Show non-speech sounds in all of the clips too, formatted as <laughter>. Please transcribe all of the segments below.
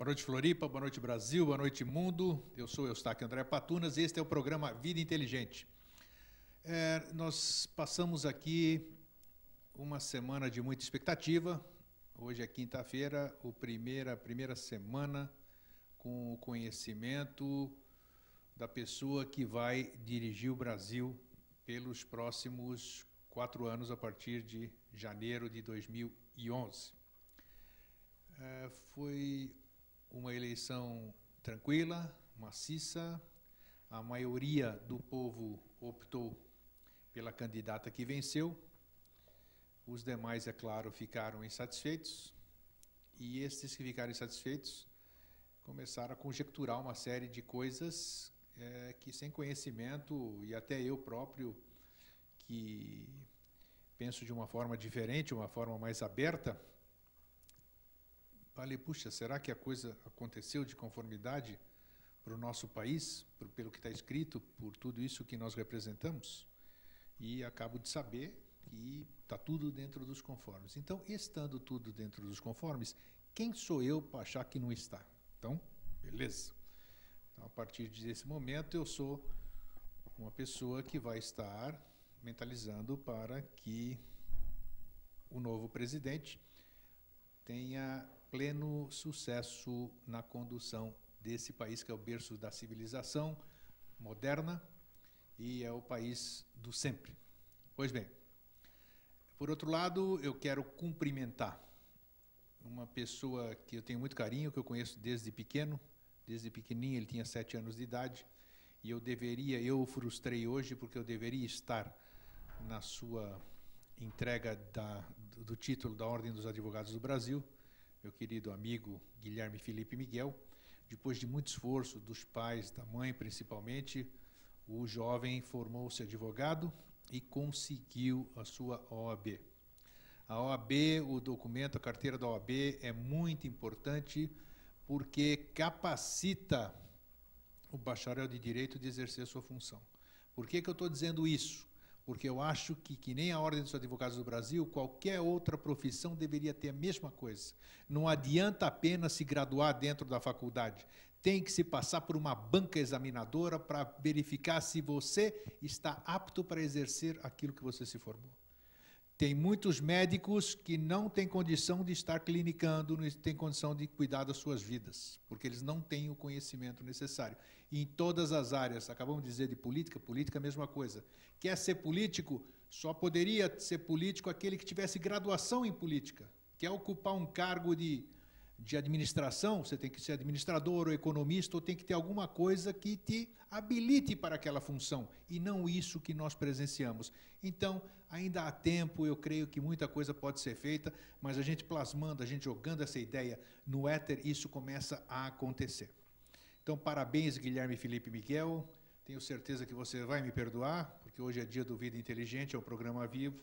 Boa noite, Floripa. Boa noite, Brasil. Boa noite, mundo. Eu sou Eustáquio André Patunas e este é o programa Vida Inteligente. É, nós passamos aqui uma semana de muita expectativa. Hoje é quinta-feira, a primeira, primeira semana com o conhecimento da pessoa que vai dirigir o Brasil pelos próximos quatro anos, a partir de janeiro de 2011. É, foi uma eleição tranquila, maciça. A maioria do povo optou pela candidata que venceu. Os demais, é claro, ficaram insatisfeitos. E esses que ficaram insatisfeitos começaram a conjecturar uma série de coisas é, que, sem conhecimento, e até eu próprio, que penso de uma forma diferente, uma forma mais aberta, Falei, puxa, será que a coisa aconteceu de conformidade para o nosso país, por, pelo que está escrito, por tudo isso que nós representamos? E acabo de saber que está tudo dentro dos conformes. Então, estando tudo dentro dos conformes, quem sou eu para achar que não está? Então, beleza. Então, a partir desse momento, eu sou uma pessoa que vai estar mentalizando para que o novo presidente tenha pleno sucesso na condução desse país que é o berço da civilização moderna e é o país do sempre. Pois bem, por outro lado, eu quero cumprimentar uma pessoa que eu tenho muito carinho, que eu conheço desde pequeno, desde pequenininho, ele tinha sete anos de idade, e eu deveria, eu o frustrei hoje porque eu deveria estar na sua entrega da, do título da Ordem dos Advogados do Brasil, meu querido amigo Guilherme Felipe Miguel. Depois de muito esforço dos pais, da mãe principalmente, o jovem formou-se advogado e conseguiu a sua OAB. A OAB, o documento, a carteira da OAB é muito importante porque capacita o bacharel de direito de exercer sua função. Por que, que eu estou dizendo isso? Porque eu acho que, que nem a Ordem dos Advogados do Brasil, qualquer outra profissão deveria ter a mesma coisa. Não adianta apenas se graduar dentro da faculdade. Tem que se passar por uma banca examinadora para verificar se você está apto para exercer aquilo que você se formou. Tem muitos médicos que não têm condição de estar clinicando, não têm condição de cuidar das suas vidas, porque eles não têm o conhecimento necessário. E em todas as áreas, acabamos de dizer de política, política é a mesma coisa. Quer ser político, só poderia ser político aquele que tivesse graduação em política. Quer ocupar um cargo de de administração, você tem que ser administrador ou economista, ou tem que ter alguma coisa que te habilite para aquela função, e não isso que nós presenciamos. Então, ainda há tempo, eu creio que muita coisa pode ser feita, mas a gente plasmando, a gente jogando essa ideia no éter, isso começa a acontecer. Então, parabéns, Guilherme Felipe Miguel. Tenho certeza que você vai me perdoar, porque hoje é dia do Vida Inteligente, é o programa vivo,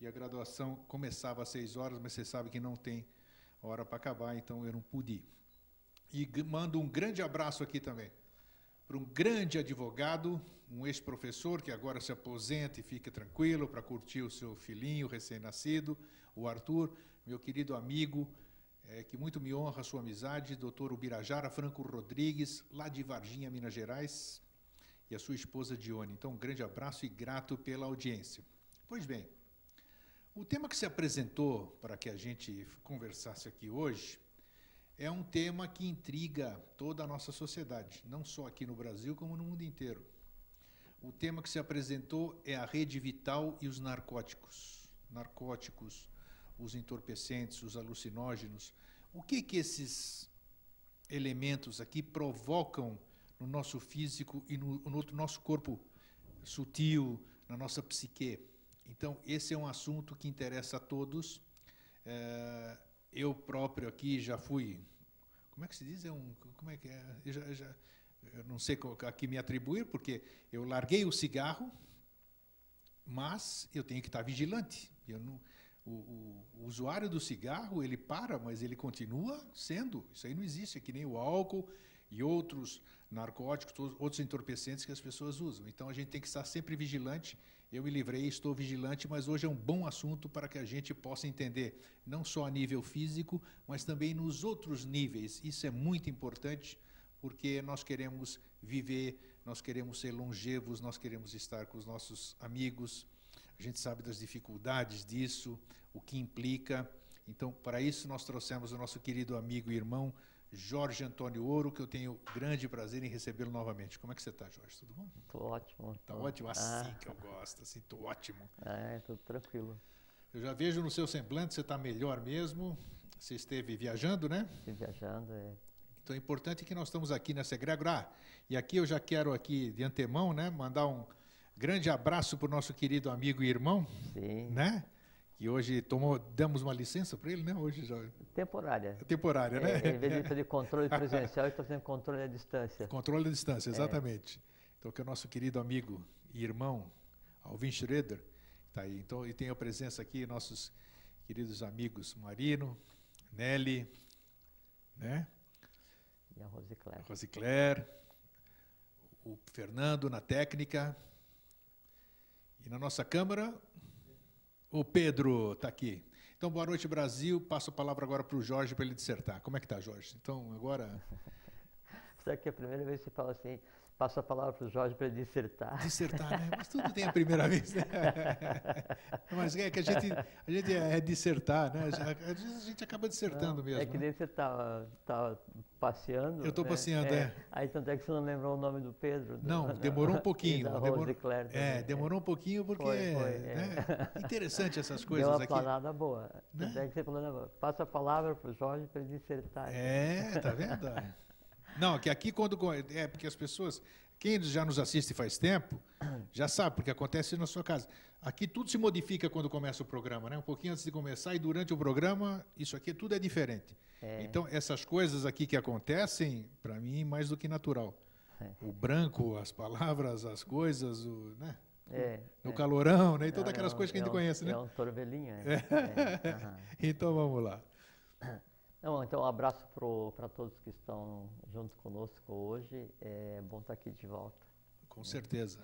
e a graduação começava às seis horas, mas você sabe que não tem hora para acabar, então eu não pude ir. E mando um grande abraço aqui também para um grande advogado, um ex-professor que agora se aposenta e fica tranquilo para curtir o seu filhinho recém-nascido, o Arthur, meu querido amigo, é, que muito me honra a sua amizade, doutor Ubirajara Franco Rodrigues, lá de Varginha, Minas Gerais, e a sua esposa Dione. Então, um grande abraço e grato pela audiência. Pois bem, o tema que se apresentou para que a gente conversasse aqui hoje é um tema que intriga toda a nossa sociedade, não só aqui no Brasil, como no mundo inteiro. O tema que se apresentou é a rede vital e os narcóticos. Narcóticos, os entorpecentes, os alucinógenos. O que que esses elementos aqui provocam no nosso físico e no, no nosso corpo sutil, na nossa psique? Então, esse é um assunto que interessa a todos. É, eu próprio aqui já fui. Como é que se diz? É um, como é que é? Eu, já, já, eu não sei a que me atribuir, porque eu larguei o cigarro, mas eu tenho que estar vigilante. Não, o, o, o, usuário do cigarro, ele para, mas ele continua sendo. Isso aí não existe, é que nem o álcool, e outros narcóticos, outros entorpecentes que as pessoas usam. Então a gente tem que estar sempre vigilante. Eu me livrei, estou vigilante, mas hoje é um bom assunto para que a gente possa entender, não só a nível físico, mas também nos outros níveis. Isso é muito importante, porque nós queremos viver, nós queremos ser longevos, nós queremos estar com os nossos amigos. A gente sabe das dificuldades disso, o que implica. Então, para isso, nós trouxemos o nosso querido amigo e irmão Jorge Antônio Ouro, que eu tenho grande prazer em recebê-lo novamente. Como é que você está, Jorge? Tudo bom? Estou ótimo. Está ótimo? Assim ah. que eu gosto, assim, estou ótimo. É, tudo tranquilo. Eu já vejo no seu semblante, você está melhor mesmo. Você esteve viajando, né? Estive viajando, é. Então é importante que nós estamos aqui nessa egrégora. Ah, e aqui eu já quero aqui de antemão, né, mandar um grande abraço para o nosso querido amigo e irmão, Sim. né? que hoje tomou, damos uma licença para ele, né? Hoje já. Temporária. É temporária, né? É, em vez de fazer controle <laughs> presencial, ele está fazendo controle à distância. Controle à distância, exatamente. É. Então, que é o nosso querido amigo e irmão, Alvin Schroeder, está aí. Então, e tem a presença aqui, nossos queridos amigos Marino, Nelly, né? E a Rosicler. Rosicler, o Fernando na técnica. E na nossa câmara, o Pedro está aqui. Então, boa noite, Brasil. Passo a palavra agora para o Jorge para ele dissertar. Como é que está, Jorge? Então, agora. <laughs> Será que é a primeira vez que você fala assim, passo a palavra para o Jorge para dissertar? Dissertar, né? Mas tudo tem a primeira vez, né? <laughs> Mas é que a gente, a gente é dissertar, né? Às vezes a gente acaba dissertando Não, mesmo. É que né? nem você estava tá, tá passeando. Eu estou né? passeando, é. é. Aí tanto é que você não lembrou o nome do Pedro. Do, não, <laughs> demorou um <laughs> pouquinho. da demorou, Claire é, demorou um pouquinho porque foi, foi, né? é. interessante essas coisas Deu uma aqui. planada boa. Né? Tanto é que você falou, passa a palavra para o Jorge para ele dissertar. É, tá vendo? Não, que aqui quando é porque as pessoas, quem já nos assiste faz tempo, já sabe porque acontece na sua casa. Aqui tudo se modifica quando começa o programa, né? Um pouquinho antes de começar e durante o programa, isso aqui tudo é diferente. É. Então, essas coisas aqui que acontecem, para mim, mais do que natural. É. O branco, as palavras, as coisas, o, né? É, no é. calorão, né? E todas aquelas é coisas que a é gente um- conhece, né? É um torvelinho, é. É. <laughs> Então, vamos lá. Não, então, um abraço para todos que estão junto conosco hoje. É bom estar aqui de volta. Com certeza.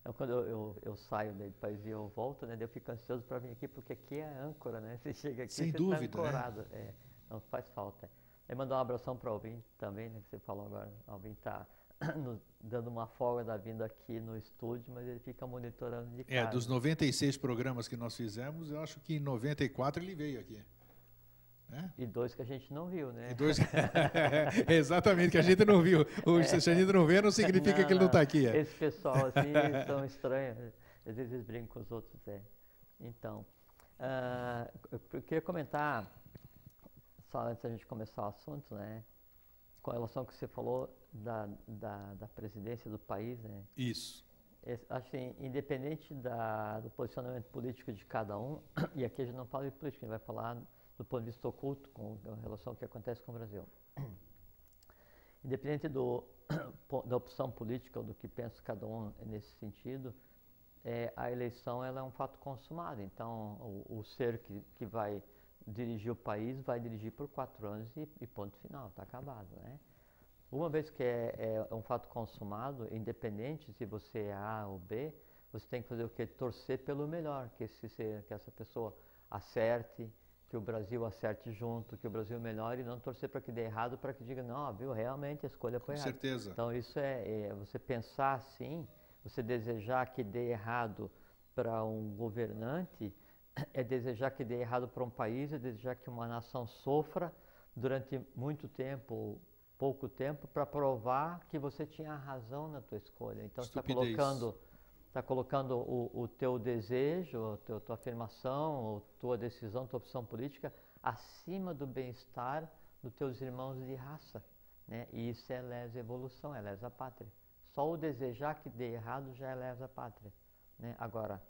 Então, quando eu, eu, eu saio do país e eu volto, né, eu fico ansioso para vir aqui, porque aqui é âncora, né? <laughs> Você chega aqui, Sem você dúvida, está né? ancorado. É, não faz falta. E mandar um abração para o Alvin também, né, que você falou agora. O Alvin <coughs> está dando uma folga da vinda aqui no estúdio, mas ele fica monitorando de casa. É, dos 96 programas que nós fizemos, eu acho que em 94 ele veio aqui. Né? E dois que a gente não viu, né? E dois... <laughs> Exatamente, que a gente não viu. O, Se a gente não vê, não significa que ele não está aqui. É. Esse pessoal, assim, <laughs> são estranhos. Às vezes eles brincam com os outros, é. Então, ah, eu queria comentar, só antes da gente começar o assunto, né? Com relação ao que você falou da, da, da presidência do país, né? Isso. Que independente da, do posicionamento político de cada um, <clears throat> e aqui a gente não fala de política, a gente vai falar do ponto de vista oculto com relação ao que acontece com o Brasil. <clears throat> Independente do, <clears throat> da opção política ou do que pensa cada um nesse sentido, é, a eleição ela é um fato consumado. Então, o, o ser que, que vai dirigir o país vai dirigir por quatro anos e, e ponto final, está acabado. Né? Uma vez que é, é um fato consumado, independente se você é A ou B, você tem que fazer o quê? Torcer pelo melhor, que, esse ser, que essa pessoa acerte, que o Brasil acerte junto, que o Brasil melhore e não torcer para que dê errado, para que diga, não, viu, realmente a escolha Com foi errada. certeza. Então isso é, é você pensar assim, você desejar que dê errado para um governante, é desejar que dê errado para um país, é desejar que uma nação sofra durante muito tempo, ou pouco tempo, para provar que você tinha razão na tua escolha. Então você está Estupidez. colocando, tá colocando o, o teu desejo, a teu, tua afirmação, ou tua decisão, tua opção política acima do bem-estar dos teus irmãos de raça. Né? E isso é lesa evolução, é lesa pátria. Só o desejar que dê errado já é lesa pátria. Né? Agora,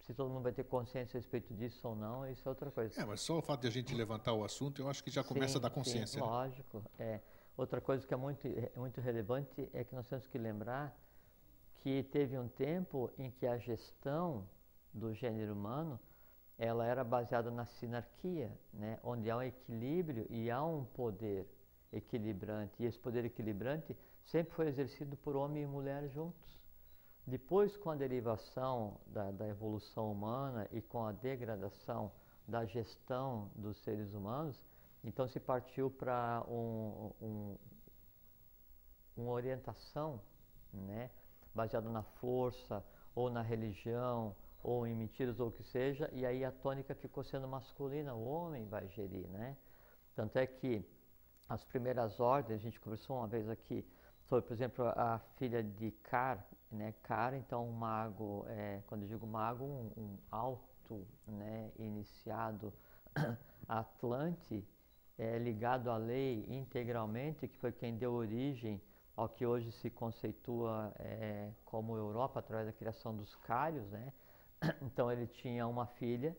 se todo mundo vai ter consciência a respeito disso ou não, isso é outra coisa. É, mas só o fato de a gente levantar o assunto, eu acho que já começa Sim, a dar sim, consciência. né? lógico. É. Outra coisa que é muito, é muito relevante é que nós temos que lembrar que teve um tempo em que a gestão do gênero humano ela era baseada na sinarquia, né? onde há um equilíbrio e há um poder. equilibrante. E esse poder equilibrante sempre foi exercido por homem e mulher juntos. Depois, com a derivação da, da evolução humana e com a degradação da gestão dos seres humanos, então se partiu para um, um, uma orientação né, baseada na força, ou na religião, ou em mentiras, ou o que seja, e aí a tônica ficou sendo masculina, o homem vai gerir, né? Tanto é que as primeiras ordens, a gente conversou uma vez aqui sobre, por exemplo, a filha de Car, né? Car, então um mago, é, quando eu digo mago, um, um alto, né, iniciado <clears throat> Atlante, é, ligado à lei integralmente, que foi quem deu origem ao que hoje se conceitua é, como Europa através da criação dos cários, né? <clears throat> Então ele tinha uma filha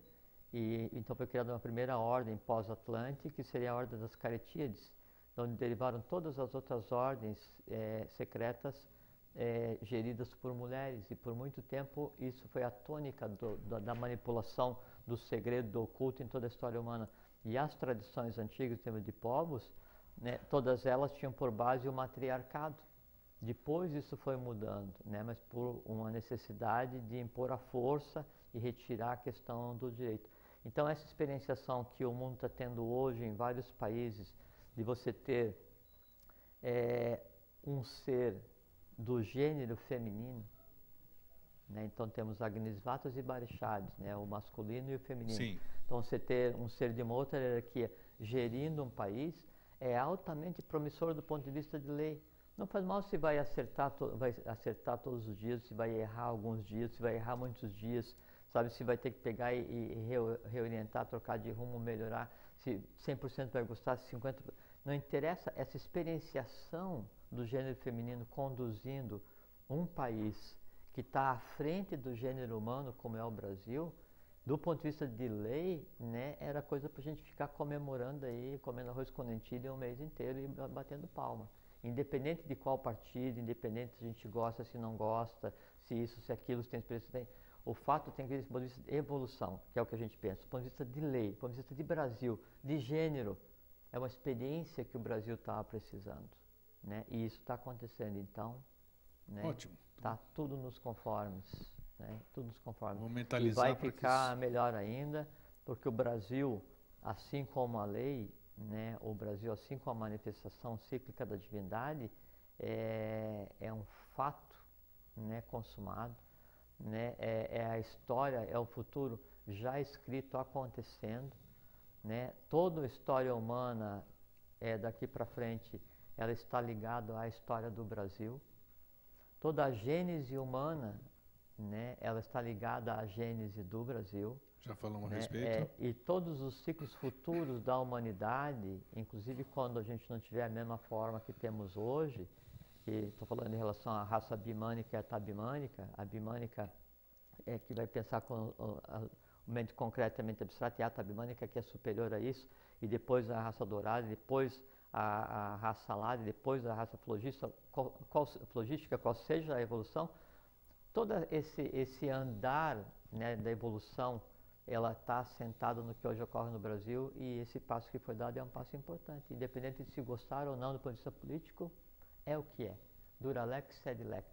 e então foi criada uma primeira ordem pós-Atlante, que seria a ordem das Caretíades, onde derivaram todas as outras ordens é, secretas é, geridas por mulheres. E por muito tempo isso foi a tônica do, da manipulação do segredo, do oculto em toda a história humana. E as tradições antigas, em termos de povos, né, todas elas tinham por base o matriarcado. Depois isso foi mudando, né, mas por uma necessidade de impor a força e retirar a questão do direito. Então, essa experienciação que o mundo está tendo hoje em vários países, de você ter é, um ser do gênero feminino, né? então temos Agnisvatas e Barichads, né? o masculino e o feminino. Sim. Então, você ter um ser de uma outra hierarquia gerindo um país é altamente promissor do ponto de vista de lei. Não faz mal se vai acertar, vai acertar todos os dias, se vai errar alguns dias, se vai errar muitos dias, sabe? Se vai ter que pegar e, e reorientar, trocar de rumo, melhorar, se 100% vai gostar, se 50%. Não interessa, essa experienciação do gênero feminino conduzindo um país que está à frente do gênero humano, como é o Brasil, do ponto de vista de lei, né, era coisa para a gente ficar comemorando aí, comendo arroz com lentilha um mês inteiro e batendo palma. Independente de qual partido, independente se a gente gosta, se não gosta, se isso, se aquilo, se tem experiência, tem. O fato tem que ver do ponto de vista de evolução, que é o que a gente pensa, do ponto de vista de lei, do ponto de vista de Brasil, de gênero. É uma experiência que o Brasil estava precisando. Né? E isso está acontecendo. Então, né? Ótimo. Está tudo nos conformes. Né? Tudo nos conformes. Vamos mentalizar e vai ficar isso... melhor ainda, porque o Brasil, assim como a lei, né, o Brasil, assim como a manifestação cíclica da divindade, é, é um fato né, consumado, né, é, é, a história, é o futuro já escrito, acontecendo. Né, toda a história humana, é, daqui para frente, ela está ligada à história do Brasil. Toda a gênese humana né, ela está ligada à gênese do Brasil. Já falamos né, a respeito. É, e todos os ciclos futuros da humanidade, inclusive quando a gente não tiver a mesma forma que temos hoje, que estou falando em relação à raça bimânica e à tabimânica, a bimânica é que vai pensar com o, a, o mente concretamente abstrato e a tabimânica que é superior a isso, e depois a raça dourada, depois a, a raça alada, depois a raça flogística, qual, qual, flogística, qual seja a evolução, todo esse, esse andar né, da evolução, ela está assentada no que hoje ocorre no Brasil e esse passo que foi dado é um passo importante. Independente de se gostar ou não do ponto de vista político, é o que é. Dura lex, sed lex.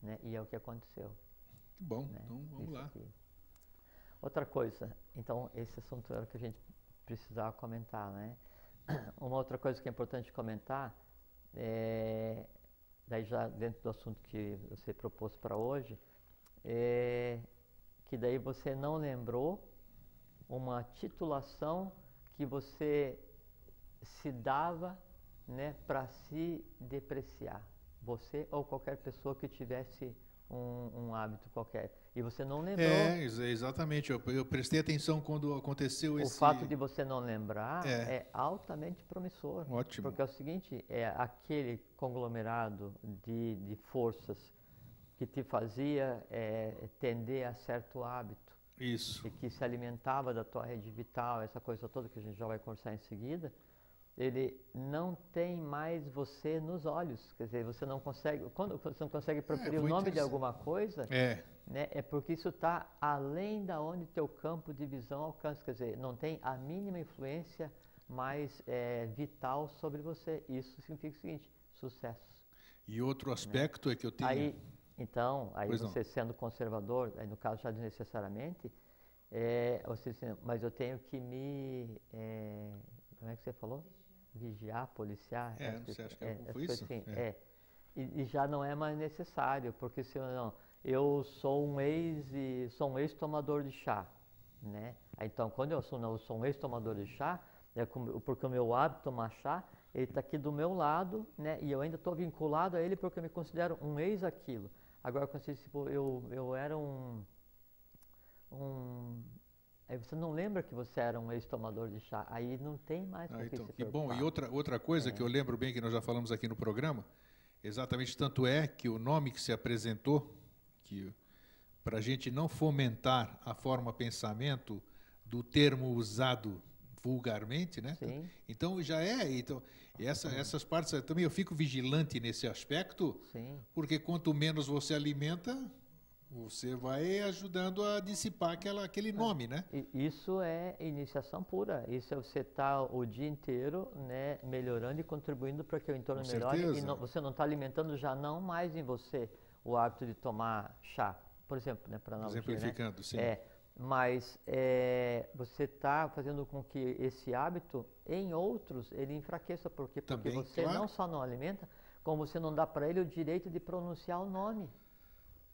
Né? E é o que aconteceu. Bom, né? então vamos Isso lá. Aqui. Outra coisa, então esse assunto era o que a gente precisava comentar, né? <clears throat> Uma outra coisa que é importante comentar é daí já dentro do assunto que você propôs para hoje, é que daí você não lembrou uma titulação que você se dava né, para se depreciar. Você ou qualquer pessoa que tivesse um, um, hábito qualquer. E você não lembrou. É, exatamente. Eu, eu prestei atenção quando aconteceu o esse. O fato de você não lembrar é. é. altamente promissor. Ótimo. Porque é o seguinte: é aquele conglomerado de, de forças que te fazia é, tender a certo hábito. Isso. E que se alimentava da tua rede vital, essa coisa toda que a gente já vai conversar em seguida ele não tem mais você nos olhos. Quer dizer, você não consegue, quando você não consegue proferir é, o nome de alguma coisa, é, né, é porque isso está além da onde teu campo de visão alcança. Quer dizer, não tem a mínima influência mais é, vital sobre você. Isso significa o seguinte: sucesso. E outro aspecto né? é que eu tenho. Aí, então, aí pois você não. sendo conservador, aí no caso já desnecessariamente, é, você, mas eu tenho que me. É, como é que você falou? Vigiar, policiar. É, não sei, acho que é, foi isso. Assim, é. é. E, e, já não é mais necessário, porque se eu não. Eu sou um ex e sou um ex-tomador de chá, né? Então, quando eu sou, não, eu sou um ex-tomador de chá, é porque o meu hábito tomar chá, ele está aqui do meu lado, né? E eu ainda estou vinculado a ele porque eu me considero um ex aquilo. Agora, quando você, tipo, eu, eu era um, um Aí você não lembra que você era um ex-tomador de chá. Aí não tem mais ah, então, que bom. E outra, outra coisa é. que eu lembro bem, que nós já falamos aqui no programa, exatamente tanto é que o nome que se apresentou, que para a gente não fomentar a forma pensamento do termo usado vulgarmente, né? Sim. Então já é, então essa, essas partes também eu fico vigilante nesse aspecto, Sim. porque quanto menos você alimenta, você vai ajudando a dissipar aquela, aquele é. nome, né? Isso é iniciação pura. Isso é você estar tá o dia inteiro, né, melhorando e contribuindo para que o entorno Com melhore. Certeza. E não, você não está alimentando já não mais em você o hábito de tomar chá, por exemplo, né, para não exemplificando, né? sim. É, mas é, você está fazendo com que esse hábito em outros ele enfraqueça porque porque Também, você claro. não só não alimenta, como você não dá para ele o direito de pronunciar o nome.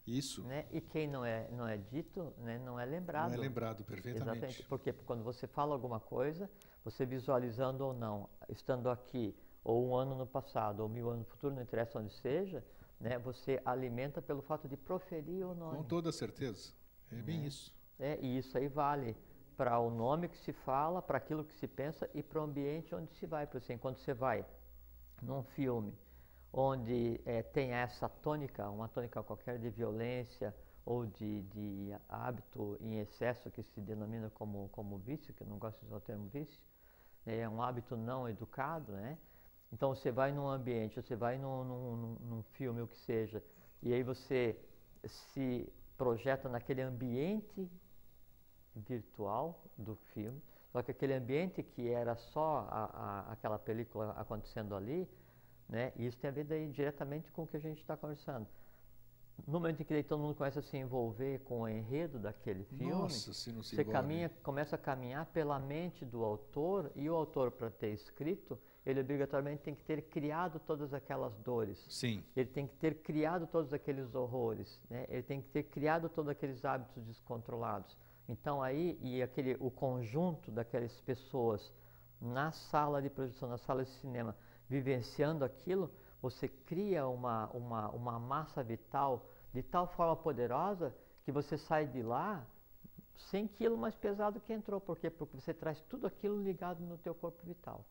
Isso. Né? E quem não é, não é dito, né, não é lembrado. Não é lembrado perfeitamente. Exatamente. Porque quando você fala alguma coisa, você visualizando ou não, estando aqui, ou um ano no passado, ou mil anos no futuro, não interessa onde seja, né, você alimenta pelo fato de proferir o nome. Com toda certeza. É bem né? isso. É, e isso aí vale para o nome que se fala, para aquilo que se pensa e para o ambiente onde se vai. Por exemplo, quando você vai num filme onde é, tem essa tônica, uma tônica qualquer de violência ou de, de hábito em excesso que se denomina como, como vício, que eu não gosto de usar o termo vício, né, é um hábito não educado, né? Então você vai num ambiente, você vai num, num, num filme, o que seja, e aí você se projeta naquele ambiente virtual do filme, só que aquele ambiente que era só a, a, aquela película acontecendo ali, né? E isso tem a ver daí diretamente com o que a gente está conversando. No momento em que todo mundo começa a se envolver com o enredo daquele filme, Nossa, se não se você caminha, começa a caminhar pela mente do autor e o autor para ter escrito, ele obrigatoriamente tem que ter criado todas aquelas dores. Sim. Ele tem que ter criado todos aqueles horrores, né? Ele tem que ter criado todos aqueles hábitos descontrolados. Então aí e aquele o conjunto daquelas pessoas na sala de projeção, na sala de cinema, vivenciando aquilo, você cria uma, uma, uma massa vital de tal forma poderosa que você sai de lá 100 quilos mais pesado que entrou. Por quê? Porque você traz tudo aquilo ligado no teu corpo vital.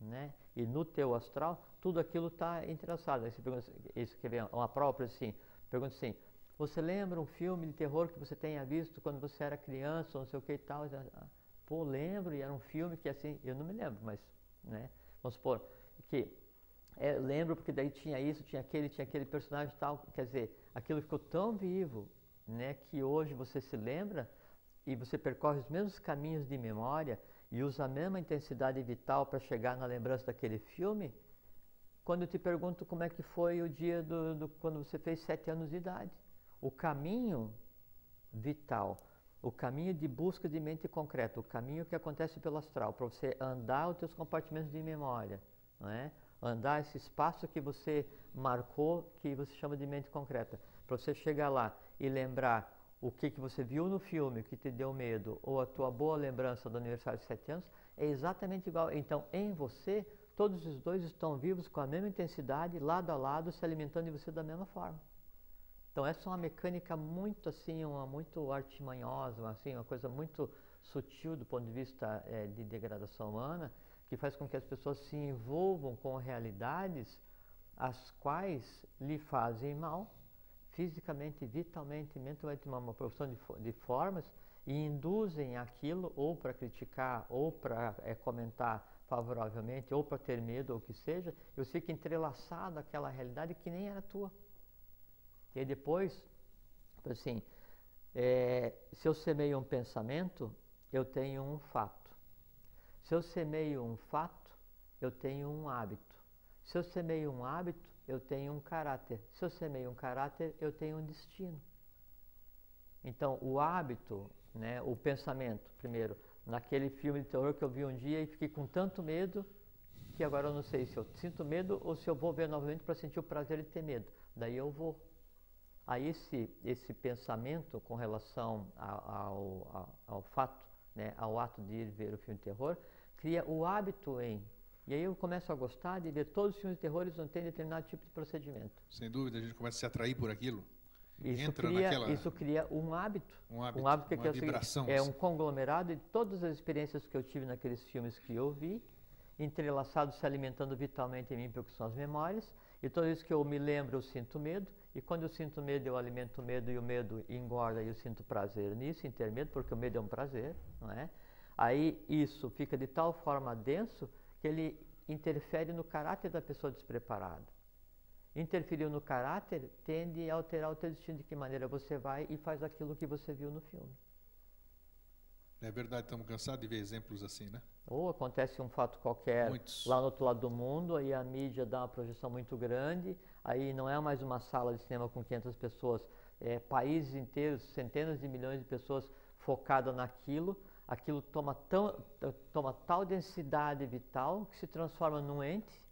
Né? E no teu astral, tudo aquilo está entrelaçado. Aí você pergunta, isso que vem uma prova assim, pergunta assim, você lembra um filme de terror que você tenha visto quando você era criança, ou não sei o que e tal? Ah, pô, lembro, e era um filme que assim, eu não me lembro, mas, né? Vamos supor, que é, lembro porque daí tinha isso, tinha aquele, tinha aquele personagem tal, quer dizer, aquilo ficou tão vivo, né, que hoje você se lembra e você percorre os mesmos caminhos de memória e usa a mesma intensidade vital para chegar na lembrança daquele filme, quando eu te pergunto como é que foi o dia do, do quando você fez sete anos de idade. O caminho vital, o caminho de busca de mente concreta, o caminho que acontece pelo astral, para você andar os teus compartimentos de memória, não é? Andar esse espaço que você marcou, que você chama de mente concreta. Para você chegar lá e lembrar o que, que você viu no filme que te deu medo, ou a tua boa lembrança do aniversário de 7 anos, é exatamente igual. Então, em você, todos os dois estão vivos com a mesma intensidade, lado a lado, se alimentando de você da mesma forma. Então, essa é uma mecânica muito assim, uma muito artimanhosa, assim, uma coisa muito sutil do ponto de vista é, de degradação humana, que faz com que as pessoas se envolvam com realidades as quais lhe fazem mal, fisicamente, vitalmente, mentalmente, uma, uma profissão de, de formas, e induzem aquilo ou para criticar, ou para é, comentar favoravelmente, ou para ter medo, ou o que seja, eu fico entrelaçado àquela realidade que nem era tua. E depois, assim, é, se eu semeio um pensamento, eu tenho um fato. Se eu semeio um fato, eu tenho um hábito. Se eu semeio um hábito, eu tenho um caráter. Se eu semeio um caráter, eu tenho um destino. Então, o hábito, né, o pensamento, primeiro, naquele filme de terror que eu vi um dia e fiquei com tanto medo que agora eu não sei se eu sinto medo ou se eu vou ver novamente para sentir o prazer de ter medo. Daí eu vou. Aí esse, esse pensamento com relação ao, ao, ao fato, né, ao ato de ir ver o filme de terror, cria o hábito em. E aí eu começo a gostar de ver todos os filmes de terror onde tem determinado tipo de procedimento. Sem dúvida, a gente começa a se atrair por aquilo. Isso, Entra cria, naquela... isso cria um hábito. Um hábito, um hábito que uma é, vibração. é um conglomerado de todas as experiências que eu tive naqueles filmes que eu vi, entrelaçados se alimentando vitalmente em mim, porque são as memórias. E toda vez que eu me lembro, eu sinto medo. E quando eu sinto medo, eu alimento o medo e o medo engorda e eu sinto prazer nisso, em ter medo, porque o medo é um prazer, não é? Aí isso fica de tal forma denso que ele interfere no caráter da pessoa despreparada interferiu no caráter, tende a alterar o teu destino de que maneira você vai e faz aquilo que você viu no filme. É verdade, estamos cansados de ver exemplos assim, né? Ou acontece um fato qualquer Muitos. lá no outro lado do mundo, aí a mídia dá uma projeção muito grande, aí não é mais uma sala de cinema com 500 pessoas, é países inteiros, centenas de milhões de pessoas focadas naquilo, aquilo toma, tão, toma tal densidade vital que se transforma num ente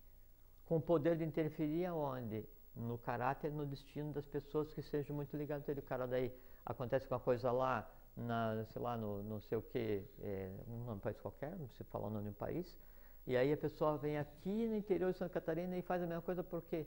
com o poder de interferir aonde? No caráter, no destino das pessoas que sejam muito ligadas a ele. O cara daí acontece uma coisa lá, na, sei lá, no não sei o que, é, num país qualquer, não se fala o nome de um país, e aí a pessoa vem aqui no interior de Santa Catarina e faz a mesma coisa porque,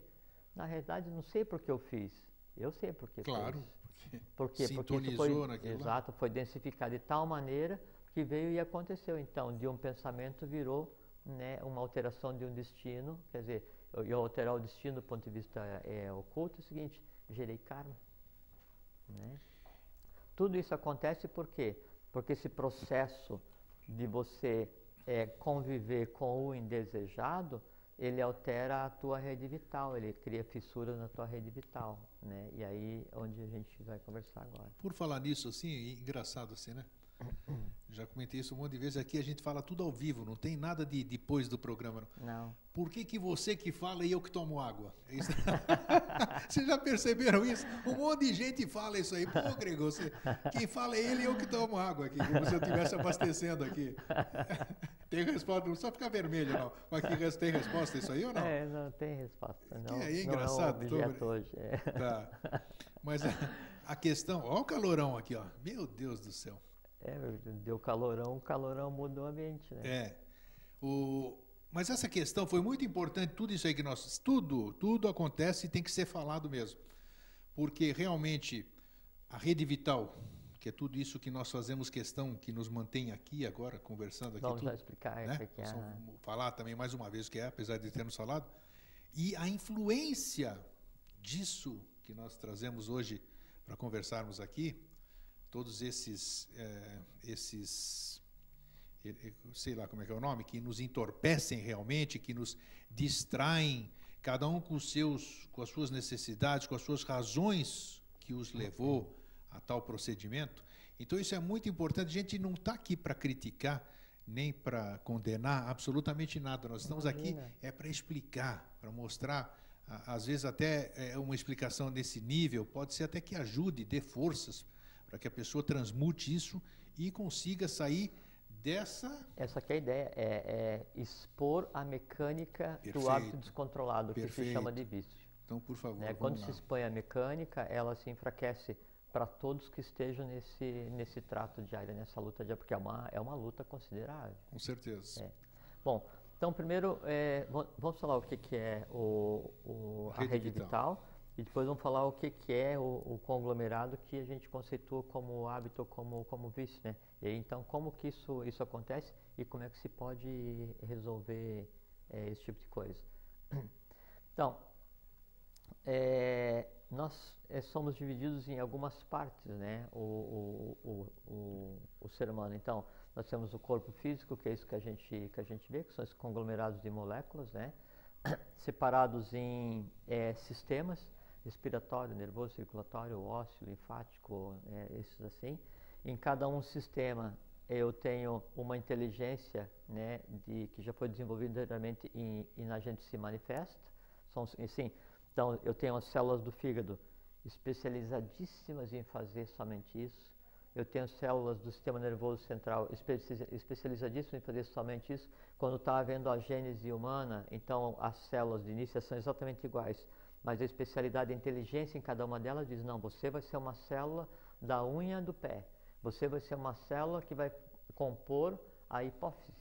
na realidade, não sei porque eu fiz. Eu sei porque claro, fiz. Por quê? Porque isso foi, exato, foi densificado de tal maneira que veio e aconteceu. Então, de um pensamento virou né, uma alteração de um destino, quer dizer, eu alterar o destino do ponto de vista é, oculto é o seguinte, gerei karma. Né? Tudo isso acontece por quê? Porque esse processo de você é, conviver com o indesejado, ele altera a tua rede vital, ele cria fissuras na tua rede vital, né? E aí onde a gente vai conversar agora. Por falar nisso, assim, engraçado assim, né? Já comentei isso um monte de vezes aqui, a gente fala tudo ao vivo, não tem nada de depois do programa. Não. não. Por que, que você que fala e eu que tomo água? É <laughs> Vocês já perceberam isso? Um monte de gente fala isso aí. Pô, Gregor, você, quem fala é ele e eu que tomo água aqui, como se eu estivesse abastecendo aqui. <laughs> tem resposta, não só ficar vermelho, não. Mas que, tem resposta isso aí ou não? É, não tem resposta. Não, é, é engraçado. Não é um hoje. É. Tá. Mas a, a questão, olha o calorão aqui, ó. Meu Deus do céu. É, deu calorão, calorão mudou o ambiente, né? É. O, mas essa questão foi muito importante, tudo isso aí que nós. Tudo, tudo acontece e tem que ser falado mesmo. Porque realmente a rede vital, que é tudo isso que nós fazemos questão, que nos mantém aqui agora, conversando aqui. Vamos tudo, explicar né? que é. Falar também mais uma vez o que é, apesar de termos falado. E a influência disso que nós trazemos hoje para conversarmos aqui, todos esses, é, esses, sei lá como é que é o nome, que nos entorpecem realmente, que nos distraem, cada um com, seus, com as suas necessidades, com as suas razões que os levou a tal procedimento. Então isso é muito importante. A gente não está aqui para criticar nem para condenar absolutamente nada. Nós estamos aqui é para explicar, para mostrar, às vezes até é, uma explicação desse nível pode ser até que ajude, dê forças para que a pessoa transmute isso e consiga sair dessa. Essa é a ideia, é, é expor a mecânica Perfeito. do hábito descontrolado, Perfeito. que se chama de vício. Então, por favor. Né? Quando lá. se expõe a mecânica, ela se enfraquece para todos que estejam nesse, nesse trato diário, nessa luta diária, porque é uma, é uma luta considerável. Com certeza. É. Bom, então primeiro é, vamos falar o que, que é o, o a rede, rede vital. vital e depois vamos falar o que, que é o, o, conglomerado que a gente conceitua como hábito, como, como vício, né? E aí, então, como que isso, isso acontece e como é que se pode resolver é, esse tipo de coisa? <clears throat> Então, é, nós é, somos divididos em algumas partes, né? O, o, o, o, ser humano. Então, nós temos o corpo físico, que é isso que a gente, que a gente vê, que são esses conglomerados de moléculas, né? <clears throat> Separados em sistemas respiratório, nervoso, circulatório, ósseo, linfático, é, esses assim. Em cada um sistema eu tenho uma inteligência né, de, que já foi desenvolvida diretamente em, em a gente se manifesta. São, então, eu tenho as células do fígado especializadíssimas em fazer somente isso. Eu tenho células do sistema nervoso central especializadíssimas em fazer somente isso. Quando está havendo a gênese humana, então as células de início são exatamente iguais. Mas a especialidade da inteligência em cada uma delas diz: não, você vai ser uma célula da unha do pé. Você vai ser uma célula que vai compor a hipófise.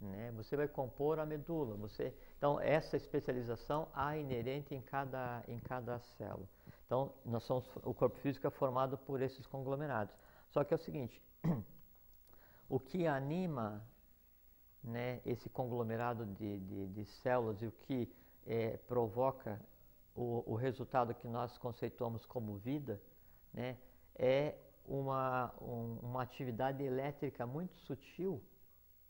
Né? Você vai compor a medula. Você... Então, essa especialização há inerente em cada, em cada célula. Então, nós somos, o corpo físico é formado por esses conglomerados. Só que é o seguinte, <clears throat> o que anima né, esse conglomerado de, de, de, células e o que é, provoca o, o, resultado que nós conceituamos como vida, né, é uma, um, uma atividade elétrica muito sutil,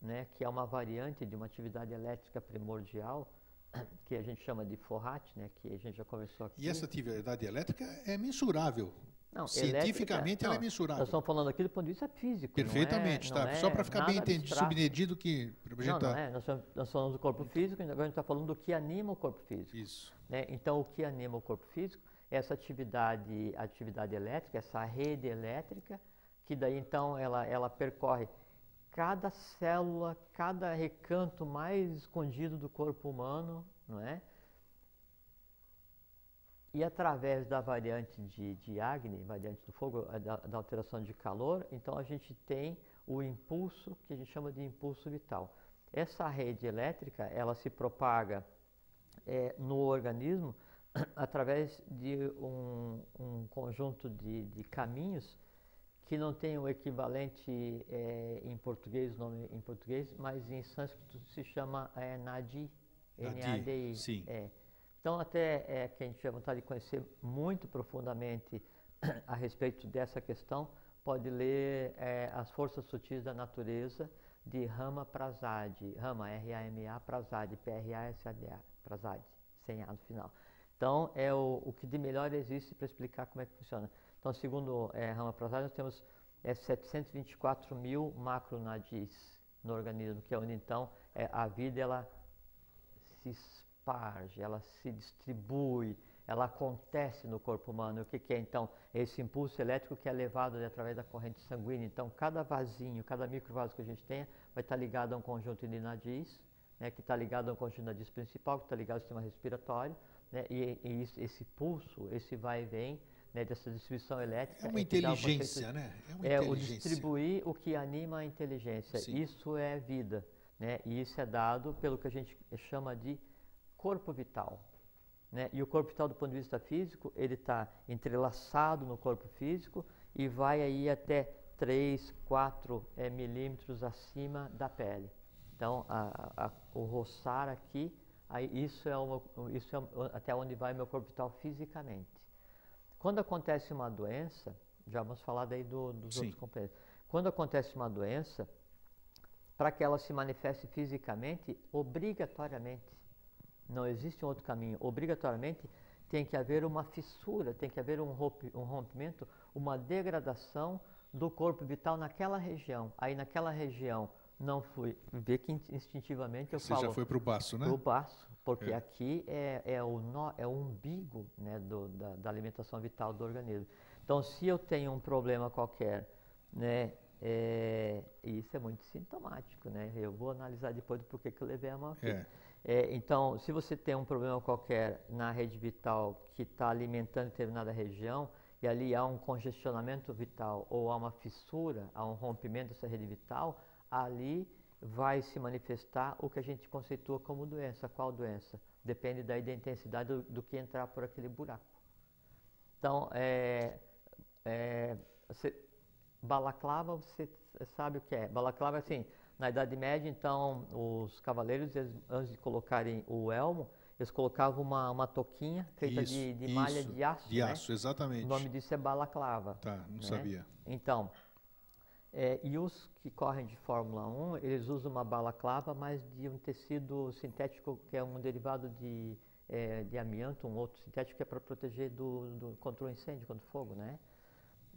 né, que é uma variante de uma atividade elétrica primordial, <coughs> que a gente chama de Forrat, né, que a gente já conversou aqui. E essa atividade elétrica é mensurável. Não, Cientificamente elétrica, ela é mensurável. Nós estamos falando aqui do ponto de vista físico. Perfeitamente, não é, tá? Não Só para ficar bem entendido, submedido que. Não, não é. Nós, nós falamos do corpo físico, agora a gente está falando do que anima o corpo físico. Isso. Né? Então, o que anima o corpo físico é essa atividade, atividade elétrica, essa rede elétrica, que daí então ela, ela percorre cada célula, cada recanto mais escondido do corpo humano, não é? E através da variante de, de Agni, variante do fogo, da, da, alteração de calor, então a gente tem o impulso que a gente chama de impulso vital. Essa rede elétrica, ela se propaga é, no organismo <coughs> através de um, um conjunto de, de, caminhos que não tem o equivalente é, em português, nome em português, mas em sânscrito se chama é, Nadi, N-A-D-I. Sim. É. Então, até é, que a gente tiver vontade de conhecer muito profundamente <clears throat> a respeito dessa questão, pode ler é, As Forças Sutis da Natureza, de Rama Prasad, Rama, R-A-M-A, Prasad, P-R-A-S-A-D-A, Prasad, sem A no final. Então, é o, o que de melhor existe para explicar como é que funciona. Então, segundo é, Rama Prasad, nós temos é, 724 mil macronadis no organismo, que é onde, então, é, a vida ela se esparge, ela se distribui, ela acontece no corpo humano. O que, que é então? Esse impulso elétrico que é levado através da corrente sanguínea. Então, cada vasinho, cada microvaso que a gente tenha vai estar ligado a um conjunto de nadis, né, que está ligado a um conjunto de nadis principal, que está ligado ao sistema respiratório, né, e, e esse, esse, pulso, esse vai e vem né, dessa distribuição elétrica. É uma é inteligência, né? É, uma é o distribuir o que anima a inteligência. Sim. Isso é vida. Né? E isso é dado pelo que a gente chama de corpo vital. Né? E o corpo vital, do ponto de vista físico, ele está entrelaçado no corpo físico e vai aí até 3, 4 é, milímetros acima da pele. Então, a, a, o roçar aqui, aí isso é, uma, isso é até onde vai meu corpo vital fisicamente. Quando acontece uma doença, já vamos falar daí do, dos Sim. outros componentes. Quando acontece uma doença, para que ela se manifeste fisicamente, obrigatoriamente, não existe um outro caminho, obrigatoriamente tem que haver uma fissura, tem que haver um, rompimento, uma degradação do corpo vital naquela região. Aí naquela região não fui, vê que instintivamente eu Você falo... Você já foi para o baço, né? Para o baço, porque é. aqui é, é, o nó, é o umbigo né, do, da, da alimentação vital do organismo. Então, se eu tenho um problema qualquer, né, é, isso é muito sintomático, né? Eu vou analisar depois do porquê que eu levei a mão aqui. É. É, então, se você tem um problema qualquer na rede vital que está alimentando determinada região e ali há um congestionamento vital ou há uma fissura, há um rompimento dessa rede vital, ali vai se manifestar o que a gente conceitua como doença. Qual doença? Depende da intensidade do, do que entrar por aquele buraco. Então, é, é, você, balaclava, você sabe o que é. Balaclava, assim, na Idade Média, então, os cavaleiros, eles, antes de colocarem o elmo, eles colocavam uma, uma toquinha feita isso, de, de malha de aço. De né? aço, exatamente. O nome disso é balaclava. Tá, não né? sabia. Então, é, e os que correm de Fórmula 1, eles usam uma balaclava, mas de um tecido sintético que é um derivado de, é, de amianto, um outro sintético que é para proteger do, do, contra o incêndio, contra o fogo, né?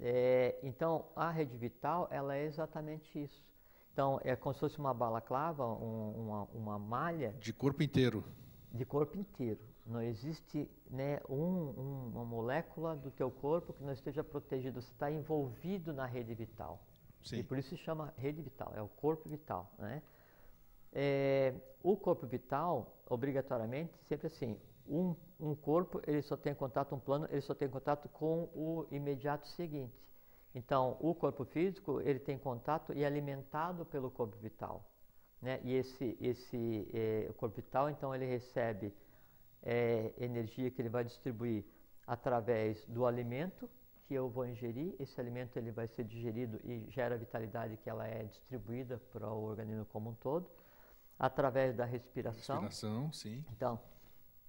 É, então, a rede vital, ela é exatamente isso. Então, é como se fosse uma balaclava, um, uma, uma malha. De corpo inteiro. De corpo inteiro. Não existe né, um, um, uma molécula do teu corpo que não esteja protegida. Você está envolvido na rede vital. Sim. E por isso se chama rede vital, é o corpo vital. Né? É, o corpo vital, obrigatoriamente, sempre assim, um, um corpo ele só tem contato, um plano, ele só tem contato com o imediato seguinte. Então, o corpo físico ele tem contato e é alimentado pelo corpo vital, né? E esse esse é, corpo vital, então, ele recebe é, energia que ele vai distribuir através do alimento que eu vou ingerir. Esse alimento ele vai ser digerido e gera vitalidade que ela é distribuída para o organismo como um todo através da respiração. Respiração, sim. Então,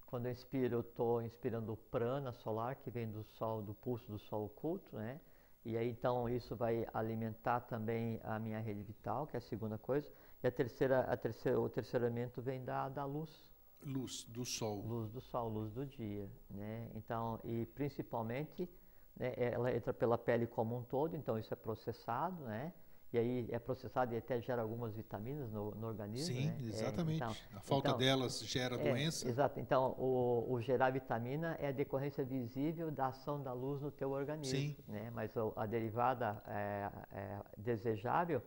quando eu inspiro, eu estou inspirando o prana solar que vem do sol, do pulso do sol oculto, né? E aí então isso vai alimentar também a minha rede vital, que é a segunda coisa. E a terceira, a terceira, o terceiro elemento vem da, da luz. Luz do sol. Luz do sol, luz do dia, né? Então, e principalmente, né, ela entra pela pele como um todo, então isso é processado, né? E aí é processado e até gera algumas vitaminas no, no organismo. Sim, né? exatamente. É, então, a falta então, delas gera é, doença. Exato. Então, o, o, gerar vitamina é a decorrência visível da ação da luz no teu organismo. Sim. Né? Mas a derivada é, é, desejável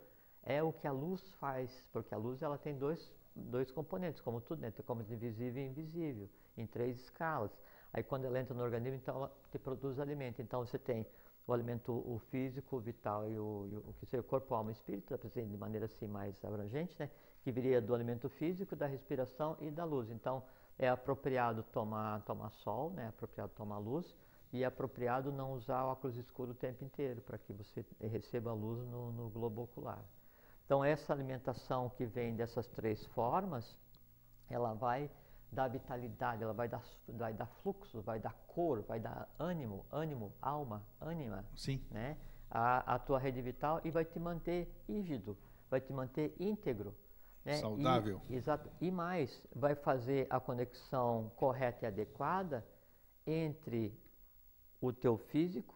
é o que a luz faz, porque a luz ela tem dois, dois componentes, como tudo, né? Tem como visível e invisível, em três escalas. Aí quando ela entra no organismo, então ela te produz alimento. Então você tem o alimento o físico, o vital e o, e o que seria corpo, alma e espírito, de maneira assim mais abrangente, né? que viria do alimento físico, da respiração e da luz. Então, é apropriado tomar, tomar sol, né? é apropriado tomar luz, e é apropriado não usar óculos escuros o tempo inteiro, para que você receba a luz no, no globo ocular. Então, essa alimentação que vem dessas três formas, ela vai dar vitalidade, ela vai dar, vai dar fluxo, vai dar cor, vai dar ânimo, ânimo, alma, ânima, Sim. né? A, a tua rede vital e vai te manter rígido, vai te manter íntegro. Né? Saudável. E, exato. E mais, vai fazer a conexão correta e adequada entre o teu físico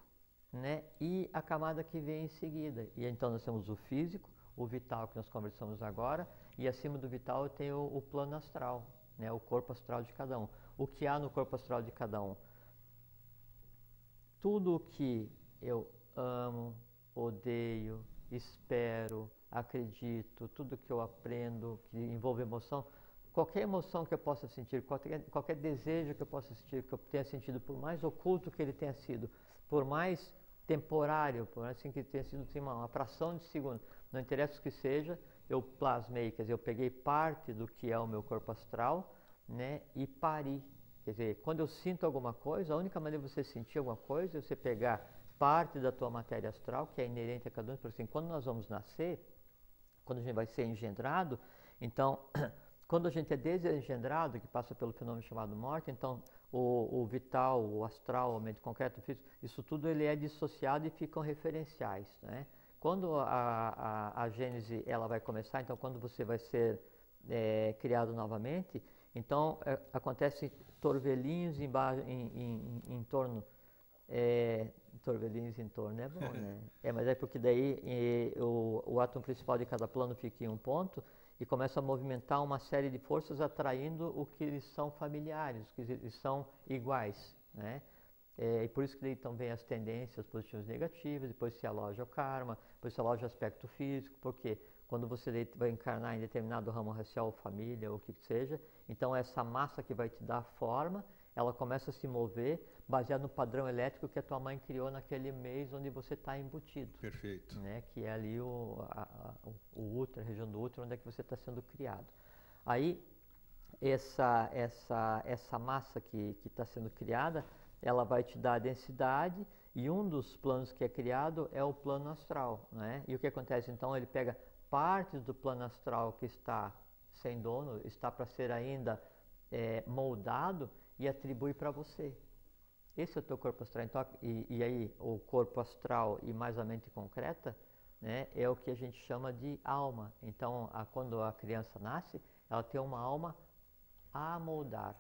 né, e a camada que vem em seguida. E então nós temos o físico, o vital que nós conversamos agora, e acima do vital tem o, o plano astral, né, o corpo astral de cada um. O que há no corpo astral de cada um? Tudo o que eu amo, odeio, espero, acredito, tudo que eu aprendo, que envolve emoção, qualquer emoção que eu possa sentir, qualquer, qualquer desejo que eu possa sentir, que eu tenha sentido, por mais oculto que ele tenha sido, por mais temporário, por mais assim que tenha sido assim, uma, uma fração de segundo, não interessa o que seja, eu plasmei, quer dizer, eu peguei parte do que é o meu corpo astral, né, e pari. Quer dizer, quando eu sinto alguma coisa, a única maneira de você sentir alguma coisa é você pegar parte da tua matéria astral, que é inerente a cada um, por assim, quando nós vamos nascer, quando a gente vai ser engendrado, então, <clears throat> quando a gente é desengendrado, que passa pelo fenômeno chamado morte, então o, o vital, o astral, o mente concreto, o físico, isso tudo ele é dissociado e ficam referenciais, né? Quando a, a, a gênese ela vai começar, então quando você vai ser é, criado novamente, então é, acontece torvelinhos em, em, em, em torno, é, torvelinhos em torno é bom, né? <laughs> É, mas é porque daí e, o, o átomo principal de cada plano fica em um ponto e começa a movimentar uma série de forças atraindo o que eles são familiares, o que eles são iguais, né? É, e por isso que daí então vem as tendências positivas e negativas, depois se aloja o karma, depois se aloja o aspecto físico, porque quando você vai encarnar em determinado ramo racial, família ou o que seja, então essa massa que vai te dar forma, ela começa a se mover baseado no padrão elétrico que a tua mãe criou naquele mês onde você está embutido. Perfeito. Né? Que é ali o, a, a, o útero, a região do útero, onde é que você está sendo criado. Aí, essa, essa, essa massa que está sendo criada, ela vai te dar a densidade e um dos planos que é criado é o plano astral, né? E o que acontece então? Ele pega partes do plano astral que está sem dono, está para ser ainda é, moldado e atribui para você. Esse é o teu corpo astral. Então, e, e, aí o corpo astral e mais a mente concreta, né, é o que a gente chama de alma. Então, a, quando a criança nasce, ela tem uma alma a moldar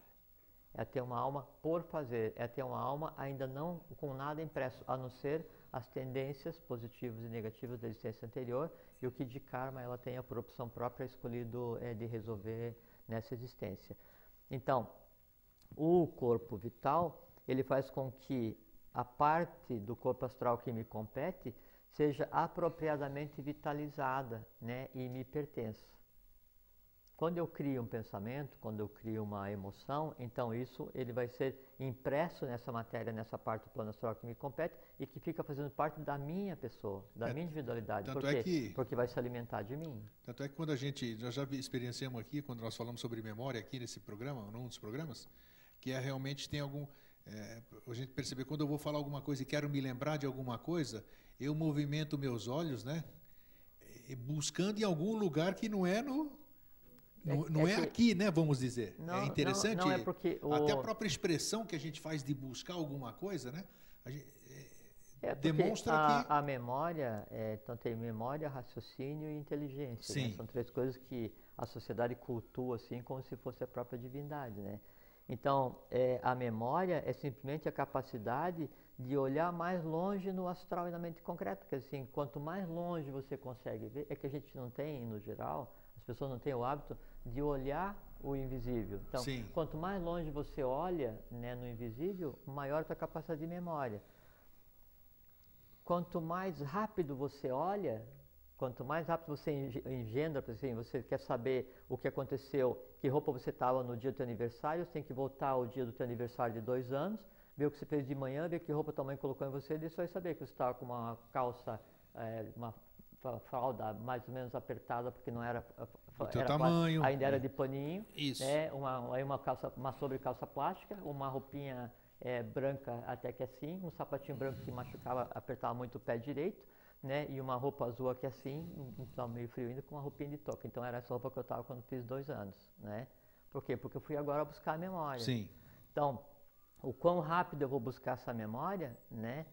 é ter uma alma por fazer, é ter uma alma ainda não com nada impresso, a não ser as tendências positivas e negativas da existência anterior e o que de karma ela tenha por opção própria escolhido é, de resolver nessa existência. Então, o corpo vital ele faz com que a parte do corpo astral que me compete seja apropriadamente vitalizada né, e me pertença. Quando eu crio um pensamento, quando eu crio uma emoção, então isso ele vai ser impresso nessa matéria, nessa parte do plano astral que me compete e que fica fazendo parte da minha pessoa, da é, minha individualidade. Tanto Por quê? É que, Porque vai se alimentar de mim. Tanto é que quando a gente, nós já experienciamos aqui, quando nós falamos sobre memória aqui nesse programa, num dos programas, que é realmente tem algum... É, a gente perceber, quando eu vou falar alguma coisa e quero me lembrar de alguma coisa, eu movimento meus olhos, né? Buscando em algum lugar que não é no, não é, não é, é aqui, né? Vamos dizer. É não, é interessante. Não, não é porque o... Até a própria expressão que a gente faz de buscar alguma coisa, né? A gente, é, demonstra a, que a memória, é, então tem memória, raciocínio e inteligência. Né? São três coisas que a sociedade cultua assim como se fosse a própria divindade, né? Então, é, a memória é simplesmente a capacidade de olhar mais longe no astral e na mente concreta. Porque assim, quanto mais longe você consegue ver, é que a gente não tem, no geral, pessoas não têm o hábito de olhar o invisível. Então, Sim. quanto mais longe você olha né, no invisível, maior a sua capacidade de memória. Quanto mais rápido você olha, quanto mais rápido você engendra, assim, você quer saber o que aconteceu, que roupa você estava no dia do seu aniversário, você tem que voltar ao dia do seu aniversário de dois anos, ver o que você fez de manhã, ver que roupa tua mãe colocou em você, e só saber que você estava com uma calça, é, uma fralda mais ou menos apertada, porque não era o teu era tamanho. ainda era de paninho. Isso. Né? Uma, aí uma, calça, uma sobrecalça plástica, uma roupinha é, branca até que assim, um sapatinho branco que machucava, apertava muito o pé direito, né? E uma roupa azul aqui assim, estava meio frio ainda, com uma roupinha de toca. Então era essa roupa que eu estava quando fiz dois anos, né? Por quê? Porque eu fui agora buscar a memória. Sim. Então, o quão rápido eu vou buscar essa memória, né?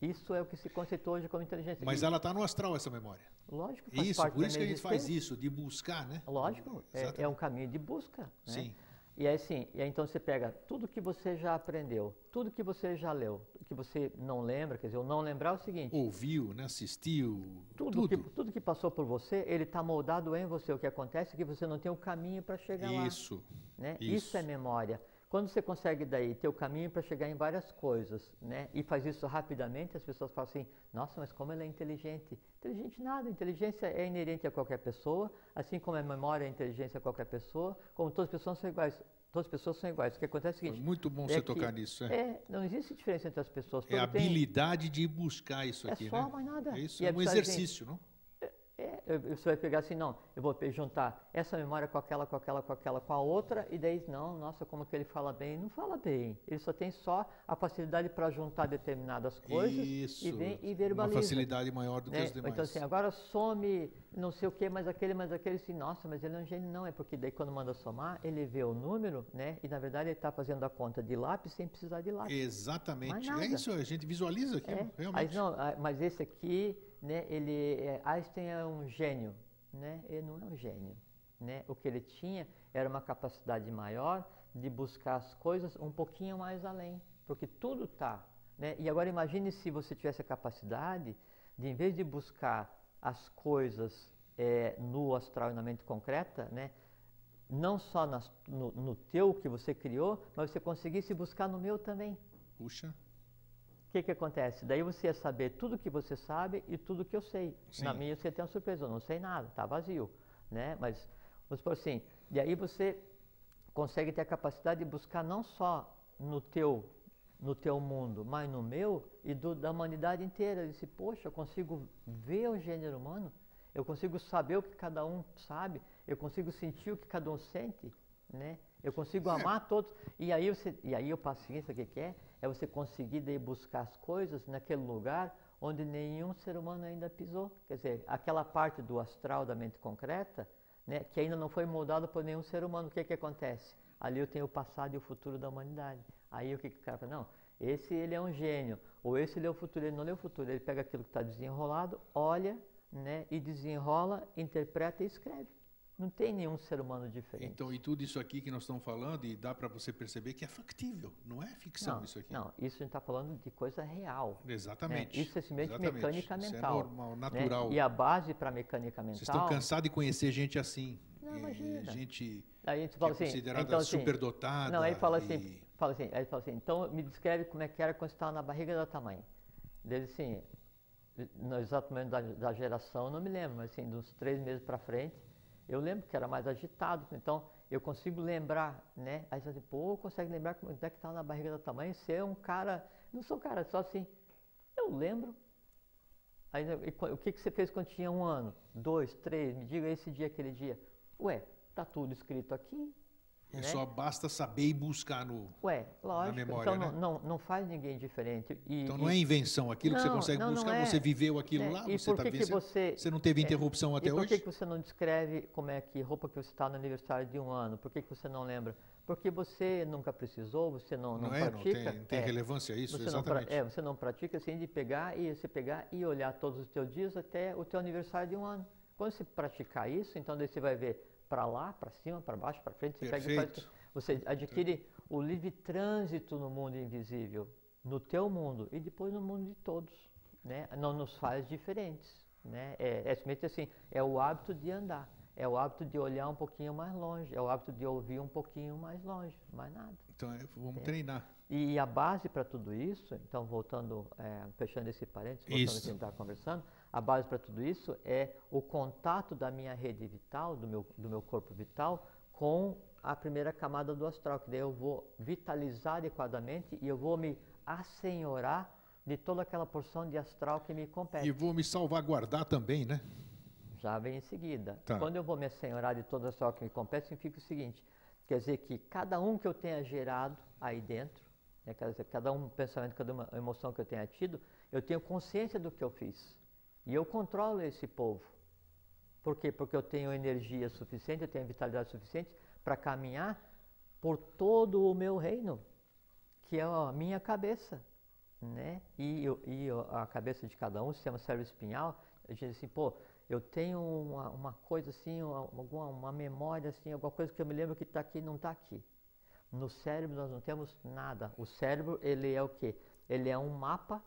Isso é o que se conceitou hoje como inteligência. Mas ela está no astral, essa memória. Lógico, faz Isso, por isso que a gente faz isso, de buscar, né? Lógico, é, é, um caminho de busca. Né? Sim. E aí sim, e aí então você pega tudo que você já aprendeu, tudo que você já leu, que você não lembra, quer dizer, o não lembrar é o seguinte. Ouviu, né? assistiu, tudo. Tudo que, tudo que passou por você, ele está moldado em você. O que acontece é que você não tem o um caminho para chegar isso, lá. Né? Isso. Isso é memória. Quando você consegue daí ter o caminho para chegar em várias coisas, né? E faz isso rapidamente, as pessoas falam assim: "Nossa, mas como ele é inteligente?" Inteligente nada, inteligência é inerente a qualquer pessoa, assim como a memória é inteligência a qualquer pessoa, como todas as pessoas são iguais. Todas as pessoas são iguais. O que acontece é o seguinte. Muito bom é você tocar nisso. É. é. não existe diferença entre as pessoas. É a habilidade tem... de buscar isso é aqui, só, né? mais nada. É isso, é um exercício, não? Você vai pegar assim, não, eu vou juntar essa memória com aquela, com aquela, com aquela, com a outra, e daí, não, nossa, como que ele fala bem? Não fala bem. Ele só tem só a facilidade para juntar determinadas coisas Isso, e vem e verbaliza. Uma facilidade maior do que né? os demais. Então, assim, agora some não sei o que, mas aquele, mas aquele, assim, nossa, mas ele é um gênio. Não, é porque daí quando manda somar, ele vê o número, né? E na verdade ele está fazendo a conta de lápis sem precisar de lápis. Exatamente. É isso, a gente visualiza aqui, é. realmente. Mas, não, mas esse aqui, né, ele, é, Einstein é um gênio né, ele não é um gênio. Né? O que ele tinha era uma capacidade maior de buscar as coisas um pouquinho mais além, porque tudo está. Né? E agora imagine se você tivesse a capacidade de, em vez de buscar as coisas é, no astral e na mente concreta, né, não só nas, no, no teu que você criou, mas você conseguisse buscar no meu também. Puxa. O que, que acontece? Daí você ia saber tudo que você sabe e tudo que eu sei. Sim. Na minha você tem uma surpresa, eu não sei nada, está vazio. Né? Mas, vamos supor assim, e aí você consegue ter a capacidade de buscar não só no teu, no teu mundo, mas no meu e do, da humanidade inteira. Disse, poxa, eu consigo ver o gênero humano, eu consigo saber o que cada um sabe, eu consigo sentir o que cada um sente, né? Eu consigo amar todos. E aí, você, e aí o paciência, o que, que é? É você conseguir daí buscar as coisas naquele lugar onde nenhum ser humano ainda pisou. Quer dizer, aquela parte do astral da mente concreta, né, que ainda não foi moldada por nenhum ser humano, o que, que acontece? Ali eu tenho o passado e o futuro da humanidade. Aí o que, que o cara fala? Não, esse ele é um gênio, ou esse ele é o futuro, ele não é o futuro, ele pega aquilo que está desenrolado, olha né, e desenrola, interpreta e escreve. Não tem nenhum ser humano diferente. Então, e tudo isso aqui que nós estamos falando, e dá para você perceber que é factível, não é ficção não, isso aqui. Não, isso a gente está falando de coisa real. Exatamente. Né? Isso é simplesmente exatamente. mecânica Isso mental. é normal, natural. Né? E a base para mecânica mental. Vocês estão cansados de conhecer gente assim. Não, imagina. Gente a gente fala é assim, considerada então, assim, superdotada. Não, aí fala assim, e- fala assim, aí fala assim, então me descreve como é que era quando você estava na barriga da mãe. Dele assim, no exato momento da, da geração, não me lembro, mas assim, dos três meses para frente, eu lembro que era mais agitado, então eu consigo lembrar, né? Aí você assim, pô, consegue lembrar como é que estava na barriga da mãe? Você é um cara, não sou um cara, só assim, eu lembro. Aí, o que, que você fez quando tinha um ano? Dois, três, me diga esse dia, aquele dia. Ué, tá tudo escrito aqui, É né? só basta saber e buscar no. Ué, lógico. memória, então né? não, não, não faz ninguém diferente. E, Então não e- é invenção. Aquilo que você Não, consegue não, não buscar, é. você viveu aquilo né, lá, e você por está vivendo. você Você não teve é, interrupção até e por hoje? que, que você não descreve como é que roupa que você está no aniversário de um ano? Por que, que você não lembra? Porque você nunca precisou, você não, não, Não, é, não pratica. tem, não tem é, relevância isso, você não, pra- exatamente. é, você não pratica assim de pegar e você pegar e olhar todos os teus dias até o teu aniversário de um ano. Quando você praticar isso, então daí você vai ver para lá, para cima, para baixo, para frente, você pega você adquire o livre trânsito no mundo invisível, no teu mundo e depois no mundo de todos, né? Não nos faz diferentes, né? É, é simplesmente assim, é o hábito de andar, é o hábito de olhar um pouquinho mais longe, é o hábito de ouvir um pouquinho mais longe, mais nada. Então é, vamos treinar. E a base para tudo isso, então voltando, é, fechando esse parênteses, voltando Isso. a gente estava conversando, a base para tudo isso é o contato da minha rede vital, do meu, do meu corpo vital, com a primeira camada do astral, que daí eu vou vitalizar adequadamente e eu vou me assenhorar de toda aquela porção de astral que me compete. E vou me salvaguardar também, né? Já vem em seguida. Tá. Quando eu vou me assenhorar de toda a sorte que me compete, significa o seguinte: quer dizer que cada um que eu tenha gerado aí dentro, né, quer dizer, cada um pensamento, cada uma emoção que eu tenha tido, eu tenho consciência do que eu fiz. E eu controlo esse povo. Por quê? Porque eu tenho energia suficiente, eu tenho vitalidade suficiente para caminhar por todo o meu reino, que é a minha cabeça. Né? E, e a cabeça de cada um se chama cérebro espinhal. A gente diz assim, pô, eu tenho uma, uma coisa assim, uma, alguma, uma memória assim, alguma coisa que eu me lembro que está aqui e não está aqui. No cérebro nós não temos nada. O cérebro, ele é o quê? Ele é um mapa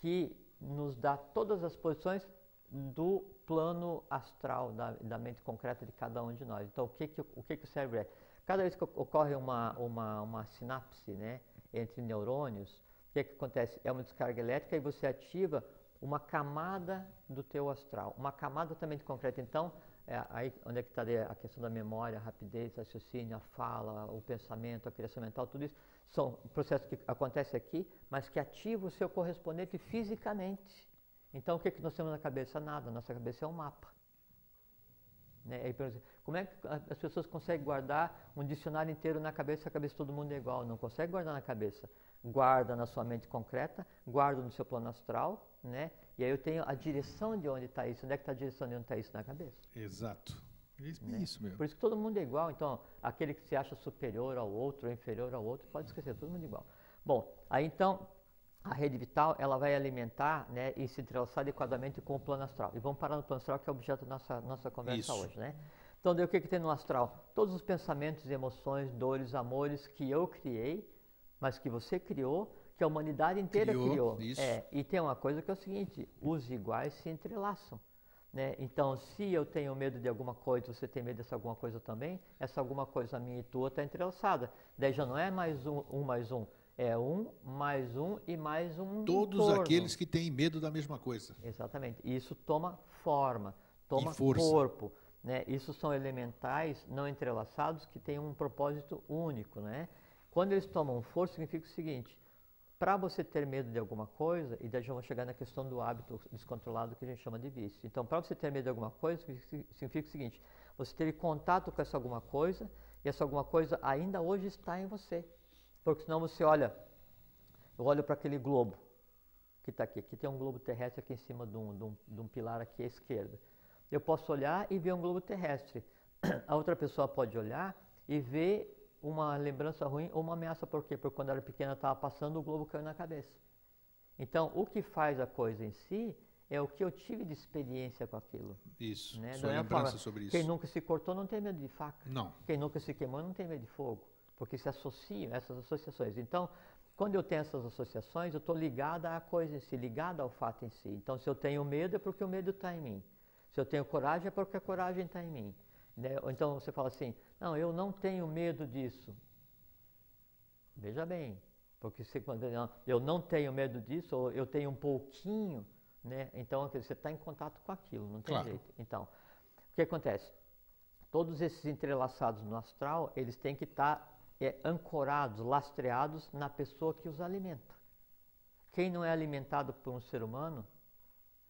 que nos dá todas as posições do plano astral, da, da mente concreta de cada um de nós. Então, o que, que, o, que, que o cérebro é? Cada vez que ocorre uma, uma, uma sinapse né, entre neurônios, o que, que acontece? É uma descarga elétrica e você ativa uma camada do teu astral, uma camada também concreta. Então, é aí onde é que está a questão da memória, a rapidez, raciocínio, a fala, o pensamento, a criação mental, tudo isso são processos que acontecem aqui, mas que ativam o seu correspondente fisicamente. Então, o que, que nós temos na cabeça? Nada, nossa cabeça é um mapa. Né? Aí, como é que as pessoas conseguem guardar um dicionário inteiro na cabeça a cabeça de todo mundo é igual? Não consegue guardar na cabeça. Guarda na sua mente concreta, guarda no seu plano astral, né? E aí eu tenho a direção de onde está isso. Onde é que está a direção de onde está isso na cabeça? Exato. Isso, Né? isso mesmo. Por isso que todo mundo é igual. Então, aquele que se acha superior ao outro ou inferior ao outro, pode esquecer, todo mundo é igual. Bom, aí então, a rede vital, ela vai alimentar né, e se entrelaçar adequadamente com o plano astral. E vamos parar no plano astral, que é o objeto da nossa, nossa conversa Isso. hoje, né? Então, daí o que, que tem no astral? Todos os pensamentos, emoções, dores, amores que eu criei, mas que você criou, que a humanidade inteira Criou, criou. É, e tem uma coisa que é o seguinte, os iguais se entrelaçam. Né? Então, se eu tenho medo de alguma coisa, você tem medo dessa alguma coisa também, essa alguma coisa minha e tua está entrelaçada. Daí já não é mais um, um mais um, é um mais um e mais um. Todos entorno. aqueles que têm medo da mesma coisa. Exatamente. E isso toma forma, toma corpo. Né? Isso são elementais não entrelaçados que têm um propósito único. Né? Quando eles tomam força, significa o seguinte: para você ter medo de alguma coisa, e daí já vamos chegar na questão do hábito descontrolado que a gente chama de vício. Então, para você ter medo de alguma coisa, significa o seguinte: você teve contato com essa alguma coisa, e essa alguma coisa ainda hoje está em você. Porque senão você olha, eu olho para aquele globo que está aqui. Aqui tem um globo terrestre aqui em cima de um, de um- de um pilar aqui à esquerda. Eu posso olhar e ver um globo terrestre. <clears throat> A outra pessoa pode olhar e ver uma lembrança ruim ou uma ameaça. Por quê? Porque quando era pequena estava passando, o globo caiu na cabeça. Então, o que faz a coisa em si é o que eu tive de experiência com aquilo. Isso, Né? sua é lembrança sobre isso. Quem nunca se cortou não tem medo de faca. Não, Quem nunca se queimou não tem medo de fogo, porque se associam essas associações. Então, quando eu tenho essas associações, eu estou ligada à coisa em si, ligada ao fato em si. Então, se eu tenho medo é porque o medo está em mim. Se eu tenho coragem é porque a coragem está em mim. Né? Ou então você fala assim, não, eu não tenho medo disso. Veja bem, porque se quando eu não- tenho medo disso, ou eu tenho um pouquinho, né? Então você está em contato com aquilo, não tem Claro. jeito. Então, o que acontece? Todos esses entrelaçados no astral, eles têm que estar é, ancorados, lastreados na pessoa que os alimenta. Quem não é alimentado por um ser humano,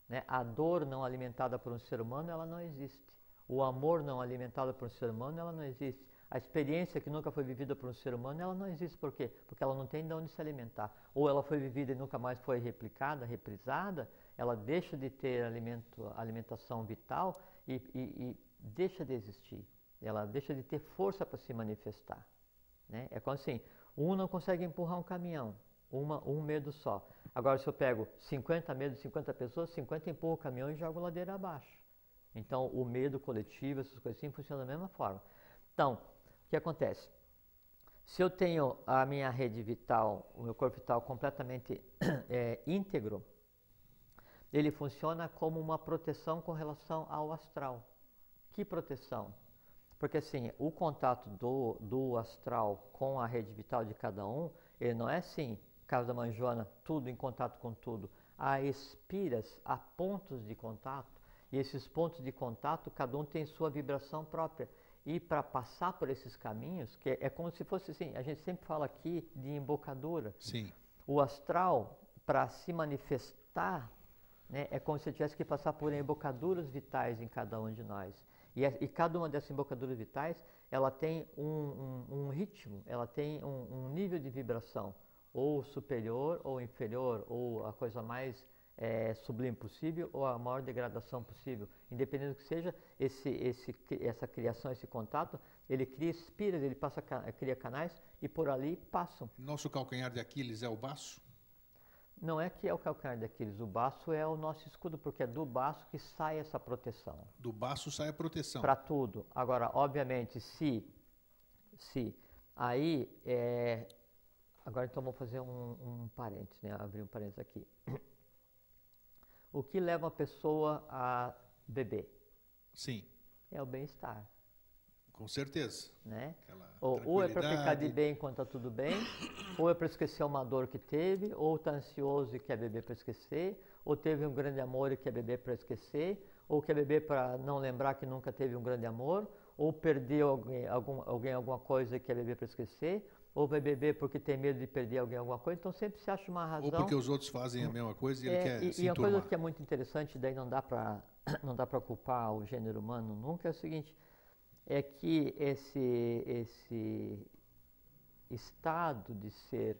né, a dor não alimentada por um ser humano, ela não existe. O amor não alimentado por um ser humano, ela não existe. A experiência que nunca foi vivida por um ser humano, ela não existe. Por quê? Porque ela não tem de onde se alimentar. Ou ela foi vivida e nunca mais foi replicada, reprisada, ela deixa de ter alimento, alimentação vital e, e- e deixa de existir. Ela deixa de ter força para se manifestar. Né? É como assim, um não consegue empurrar um caminhão, uma, um medo só. Agora, se eu pego 50 medos, 50 pessoas, 50 empurram o caminhão e jogam ladeira abaixo. Então, o medo coletivo, essas coisas assim, funcionam da mesma forma. Então, o que acontece? Se eu tenho a minha rede vital, o meu corpo vital completamente <coughs> eh, íntegro, ele funciona como uma proteção com relação ao astral. Que proteção? Porque assim, o contato do, do astral com a rede vital de cada um, ele não é assim, caso da mãe Joana, tudo em contato com tudo. Há espiras, há pontos de contato, e esses pontos de contato, cada um tem sua vibração própria. E para passar por esses caminhos, que é, é como se fosse assim, a gente sempre fala aqui de embocadura. sim, O astral, para se manifestar, né, é como se tivesse que passar por embocaduras vitais em cada um de nós. E, e cada uma dessas embocaduras vitais, ela tem um, um- um ritmo, ela tem um, um nível de vibração, ou superior ou inferior, ou a coisa mais eh, sublime possível, ou a maior degradação possível. Independente do que seja, esse, esse, essa criação, esse contato, ele cria espiras, ele passa, cria canais, e por ali passam. nosso calcanhar de Aquiles é o baço? Não é que é o calcanhar daqueles, o baço é o nosso escudo, porque é do baço que sai essa proteção Do baço sai a proteção. para tudo. Agora, obviamente, se, se aí, é, agora então vou fazer um, um parênteses, né? abrir um parênteses aqui. O que leva a pessoa a beber? Sim, É o bem-estar, com certeza. né? Ou, ou é para ficar de bem enquanto está tudo bem, <coughs> ou é para esquecer uma dor que teve, ou está ansioso e quer beber para esquecer, ou teve um grande amor e quer beber para esquecer, ou quer beber para não lembrar que nunca teve um grande amor, ou perdeu alguém, algum, alguém alguma coisa e quer beber para esquecer, ou vai beber porque tem medo de perder alguém alguma coisa, então sempre se acha uma razão. Ou porque os outros fazem a mesma coisa e ele É, quer e, se e uma coisa que é muito interessante, daí não dá para <coughs> não dá para culpar o gênero humano nunca, é o seguinte, é que esse esse estado de ser,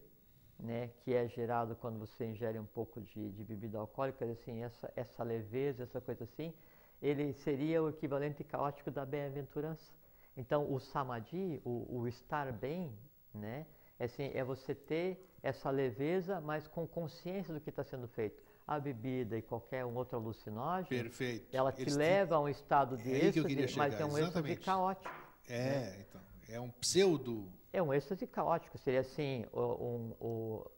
né, que é gerado quando você ingere um pouco de, de bebida alcoólica, assim, essa essa leveza, essa coisa assim, ele seria o equivalente caótico da bem-aventurança. Então, o samadhi, o, o estar bem, né, é, assim, é você ter essa leveza, mas com consciência do que está sendo feito. A bebida e qualquer um outro alucinógeno, Perfeito. ela te Eles leva a um estado de É que êxtase, queria mas é um êxtase exatamente. caótico. É, então. É um pseudo. É um êxtase caótico, seria assim, o, um- o,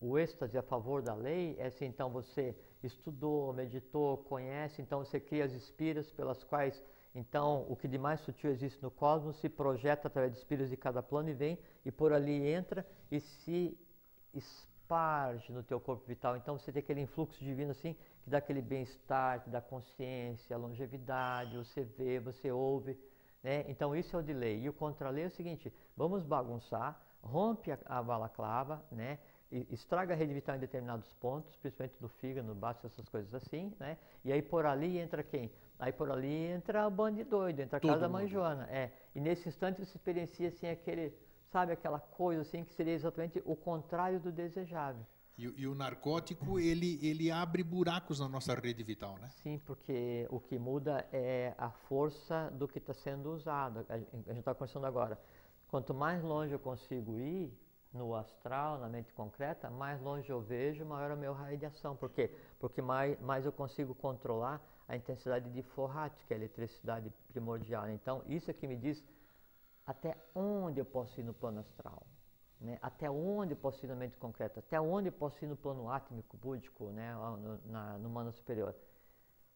o êxtase a favor da lei é assim, então você estudou, meditou, conhece, então você cria as espiras pelas quais, então, o que de mais sutil existe no cosmos se projeta através de espiras de cada plano e vem, e por ali entra e se esparge no teu corpo vital. Então você tem aquele influxo divino assim, que dá aquele bem-estar, que dá consciência, longevidade, você vê, você ouve, né? Então isso é o de lei. E o contra-lei é o seguinte, vamos bagunçar, rompe a, a balaclava, né? Estraga a rede vital em determinados pontos, principalmente do fígado, no baço, essas coisas assim, né? E aí por ali entra quem? Aí por ali entra a banda de doido, entra a casa Todo da mãe mundo. Joana, é. E nesse instante você experiencia assim aquele, sabe, aquela coisa assim que seria exatamente o contrário do desejável. E, o- e o narcótico, ele, ele abre buracos na nossa rede vital, né? Sim, porque o que muda é a força do que está sendo usado. A gente está conversando agora. Quanto mais longe eu consigo ir, no astral, na mente concreta, mais longe eu vejo, maior é o meu raio de ação. Por quê? Porque mais, mais eu consigo controlar a intensidade de Forrat, que é a eletricidade primordial. Então, isso é que me diz até onde eu posso ir no plano astral. Né? Até onde eu posso ir na mente concreta, até onde eu posso ir no plano átmico, búdico, né? no, na, no mano superior.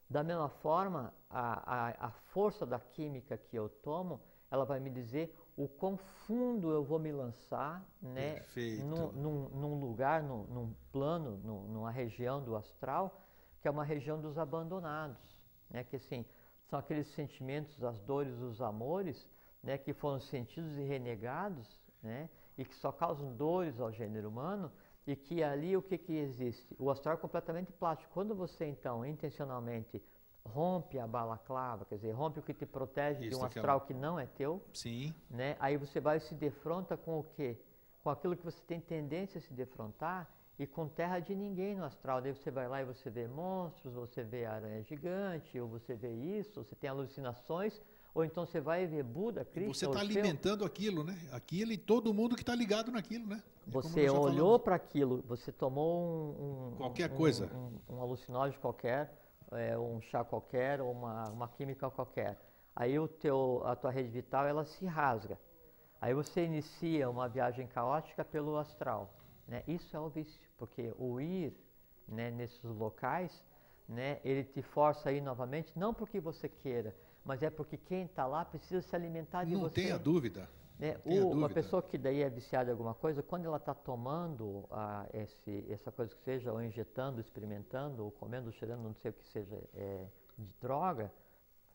Da mesma forma, a, a, a força da química que eu tomo, ela vai me dizer o quão fundo eu vou me lançar né, num, num, num, lugar, num, num plano, numa região do astral, que é uma região dos abandonados. Né, que assim, são aqueles sentimentos, as dores, os amores, né, que foram sentidos e renegados, né, e que só causam dores ao gênero humano, e que ali o que, que existe? O astral é completamente plástico. Quando você, então, intencionalmente rompe a balaclava, quer dizer, rompe o que te protege Isso, de um astral que não é teu. Sim. Né? Aí você vai e se defronta com o quê? Com aquilo que você tem tendência a se defrontar e com terra de ninguém no astral. Daí você vai lá e você vê monstros, você vê aranha gigante, ou você vê isso, você tem alucinações, ou então você vai ver Buda, Cristo. Você está alimentando aquilo, né? Aquilo e todo mundo que está ligado naquilo, né? É você olhou para aquilo, você tomou um, um qualquer coisa, um, um, um alucinógeno qualquer é, um chá qualquer ou uma, uma química qualquer. Aí o teu, a tua rede vital ela se rasga. Aí você inicia uma viagem caótica pelo astral. Né? Isso é o vício, porque o ir né, nesses locais, né, ele te força a ir novamente, não porque você queira, mas é porque quem está lá precisa se alimentar de não você. Não tenha dúvida. Né? O, uma pessoa que daí é viciada em alguma coisa, quando ela está tomando ah, esse, essa coisa que seja, ou injetando, experimentando, ou comendo, cheirando, não sei o que seja, é, de droga,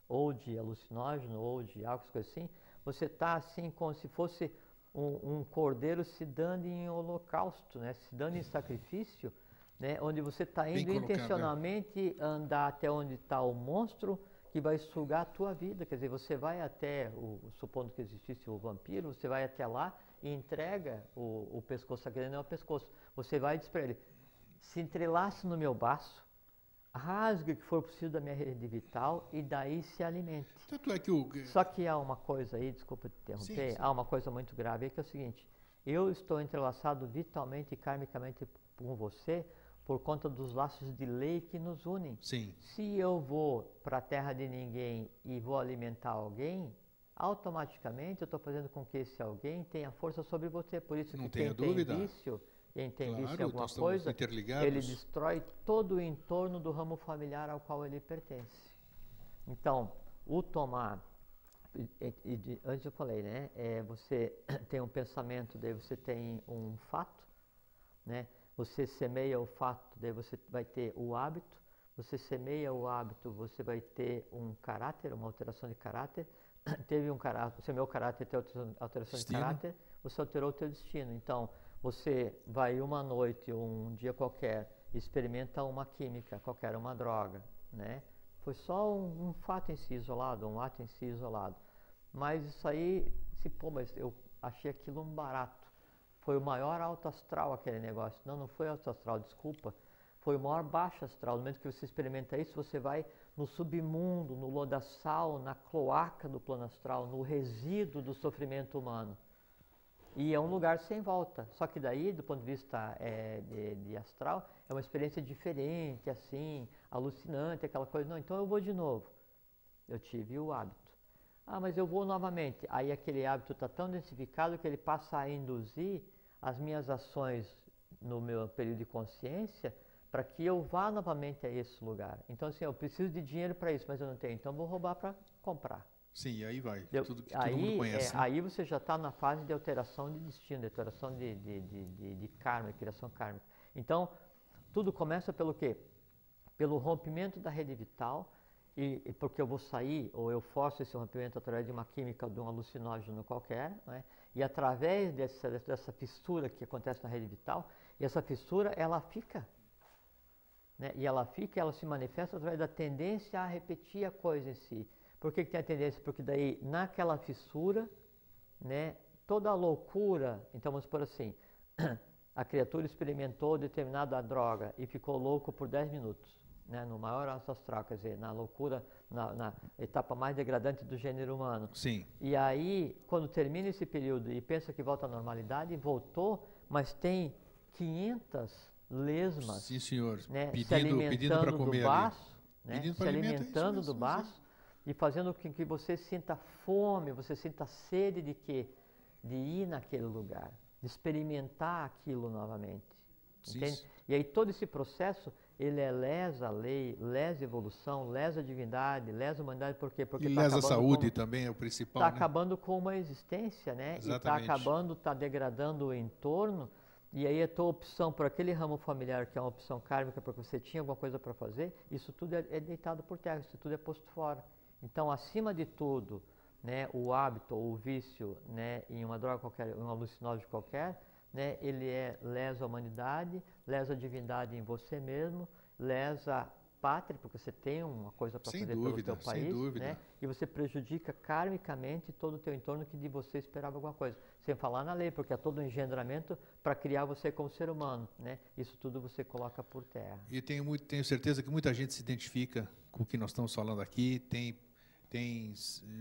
ou de alucinógeno, ou de álcool, coisas assim, você está assim como se fosse um, um, cordeiro se dando em holocausto, né? se dando em <laughs> sacrifício, né? onde você está indo intencionalmente andar até onde está o monstro, que vai sugar a tua vida. Quer dizer, você vai até, o, supondo que existisse o vampiro, você vai até lá e entrega o, o pescoço, aquele não é o pescoço. Você vai e diz para ele, se entrelace no meu baço, rasgue o que for possível da minha rede vital e daí se alimente. Tanto é que o... Só que há uma coisa aí, desculpa te interromper, sim, sim. há uma coisa muito grave aí que é o seguinte, eu estou entrelaçado vitalmente e karmicamente com você, por conta dos laços de lei que nos unem. Sim. Se eu vou para a terra de ninguém e vou alimentar alguém, automaticamente eu estou fazendo com que esse alguém tenha força sobre você. Por isso Não que quem dúvida. tem vício, quem tem claro, vício em alguma coisa, ele destrói todo o entorno do ramo familiar ao qual ele pertence. Então, o tomar, e, e, antes eu falei, né? É, você <coughs> tem um pensamento, daí você tem um fato, né? Você semeia o fato, daí você vai ter o hábito. Você semeia o hábito, você vai ter um caráter, uma alteração de caráter. <clears throat> Teve um caráter, semeou o caráter, tem alteração destino. de caráter, você alterou o teu destino. Então, você vai uma noite ou um dia qualquer, experimenta uma química qualquer, uma droga, né? Foi só um, um fato em si isolado, um ato em si isolado. Mas isso aí, se pô, mas eu achei aquilo um barato. Foi o maior alto astral aquele negócio. Não, não foi alto astral, desculpa. Foi o maior baixo astral. No momento que você experimenta isso, você vai no submundo, no lodaçal, na cloaca do plano astral, no resíduo do sofrimento humano. E é um lugar sem volta. Só que daí, do ponto de vista é, de, de, astral, é uma experiência diferente, assim, alucinante, aquela coisa. Não, então eu vou de novo. Eu tive o hábito. Ah, mas eu vou novamente. Aí aquele hábito está tão densificado que ele passa a induzir as minhas ações no meu período de consciência para que eu vá novamente a esse lugar. Então, assim, eu preciso de dinheiro para isso, mas eu não tenho, então vou roubar para comprar. Sim, aí vai. Eu, Tudo que aí, todo mundo conhece. É, né? Aí você já está na fase de alteração de destino, de alteração de, de, de, de, de karma, de criação kármica. Então, tudo começa pelo quê? Pelo rompimento da rede vital, e, e, porque eu vou sair, ou eu forço esse rompimento através de uma química, de um alucinógeno qualquer, né? E através dessa, dessa fissura que acontece na rede vital, e essa fissura ela fica. Né? E ela fica, ela se manifesta através da tendência a repetir a coisa em si. Por que, que tem a tendência? Porque daí, naquela fissura, né, toda a loucura, então vamos por assim, <clears throat> a criatura experimentou determinada droga e ficou louco por 10 minutos. Né, no maior astral, quer dizer, na loucura, na, na, etapa mais degradante do gênero humano. Sim. E aí, quando termina esse período e pensa que volta à normalidade, voltou, mas tem 500 lesmas. Sim, senhor. Né, pedindo, se alimentando pedindo para comer do baço, né, Pedindo se isso alimentando mesmo, do isso baço e fazendo com que você sinta fome, você sinta sede de quê? De ir naquele lugar, de experimentar aquilo novamente. Sim, Entende? E aí todo esse processo, ele é lesa a lei, lesa a evolução, lesa a divindade, lesa a humanidade, por quê? Porque E tá lesa a saúde com- também é o principal, está né? acabando com uma existência, né? E está Exatamente. acabando, está degradando o entorno. E aí a tua opção por aquele ramo familiar, que é uma opção kármica, porque você tinha alguma coisa para fazer, isso tudo é, é deitado por terra, isso tudo é posto fora. Então, acima de tudo, né, o hábito ou o vício né, em uma droga qualquer, em um alucinógeno qualquer, né, ele é lesa a humanidade, lesa a divindade em você mesmo, lesa a pátria, porque você tem uma coisa para Sem fazer dúvida, pelo sem país, dúvida. né? e você prejudica karmicamente todo o teu entorno que de você esperava alguma coisa. Sem falar na lei, porque é todo um engendramento para criar você como ser humano, né? Isso tudo você coloca por terra. E tenho, muito, tenho certeza que muita gente se identifica com o que nós estamos falando aqui. Tem, tem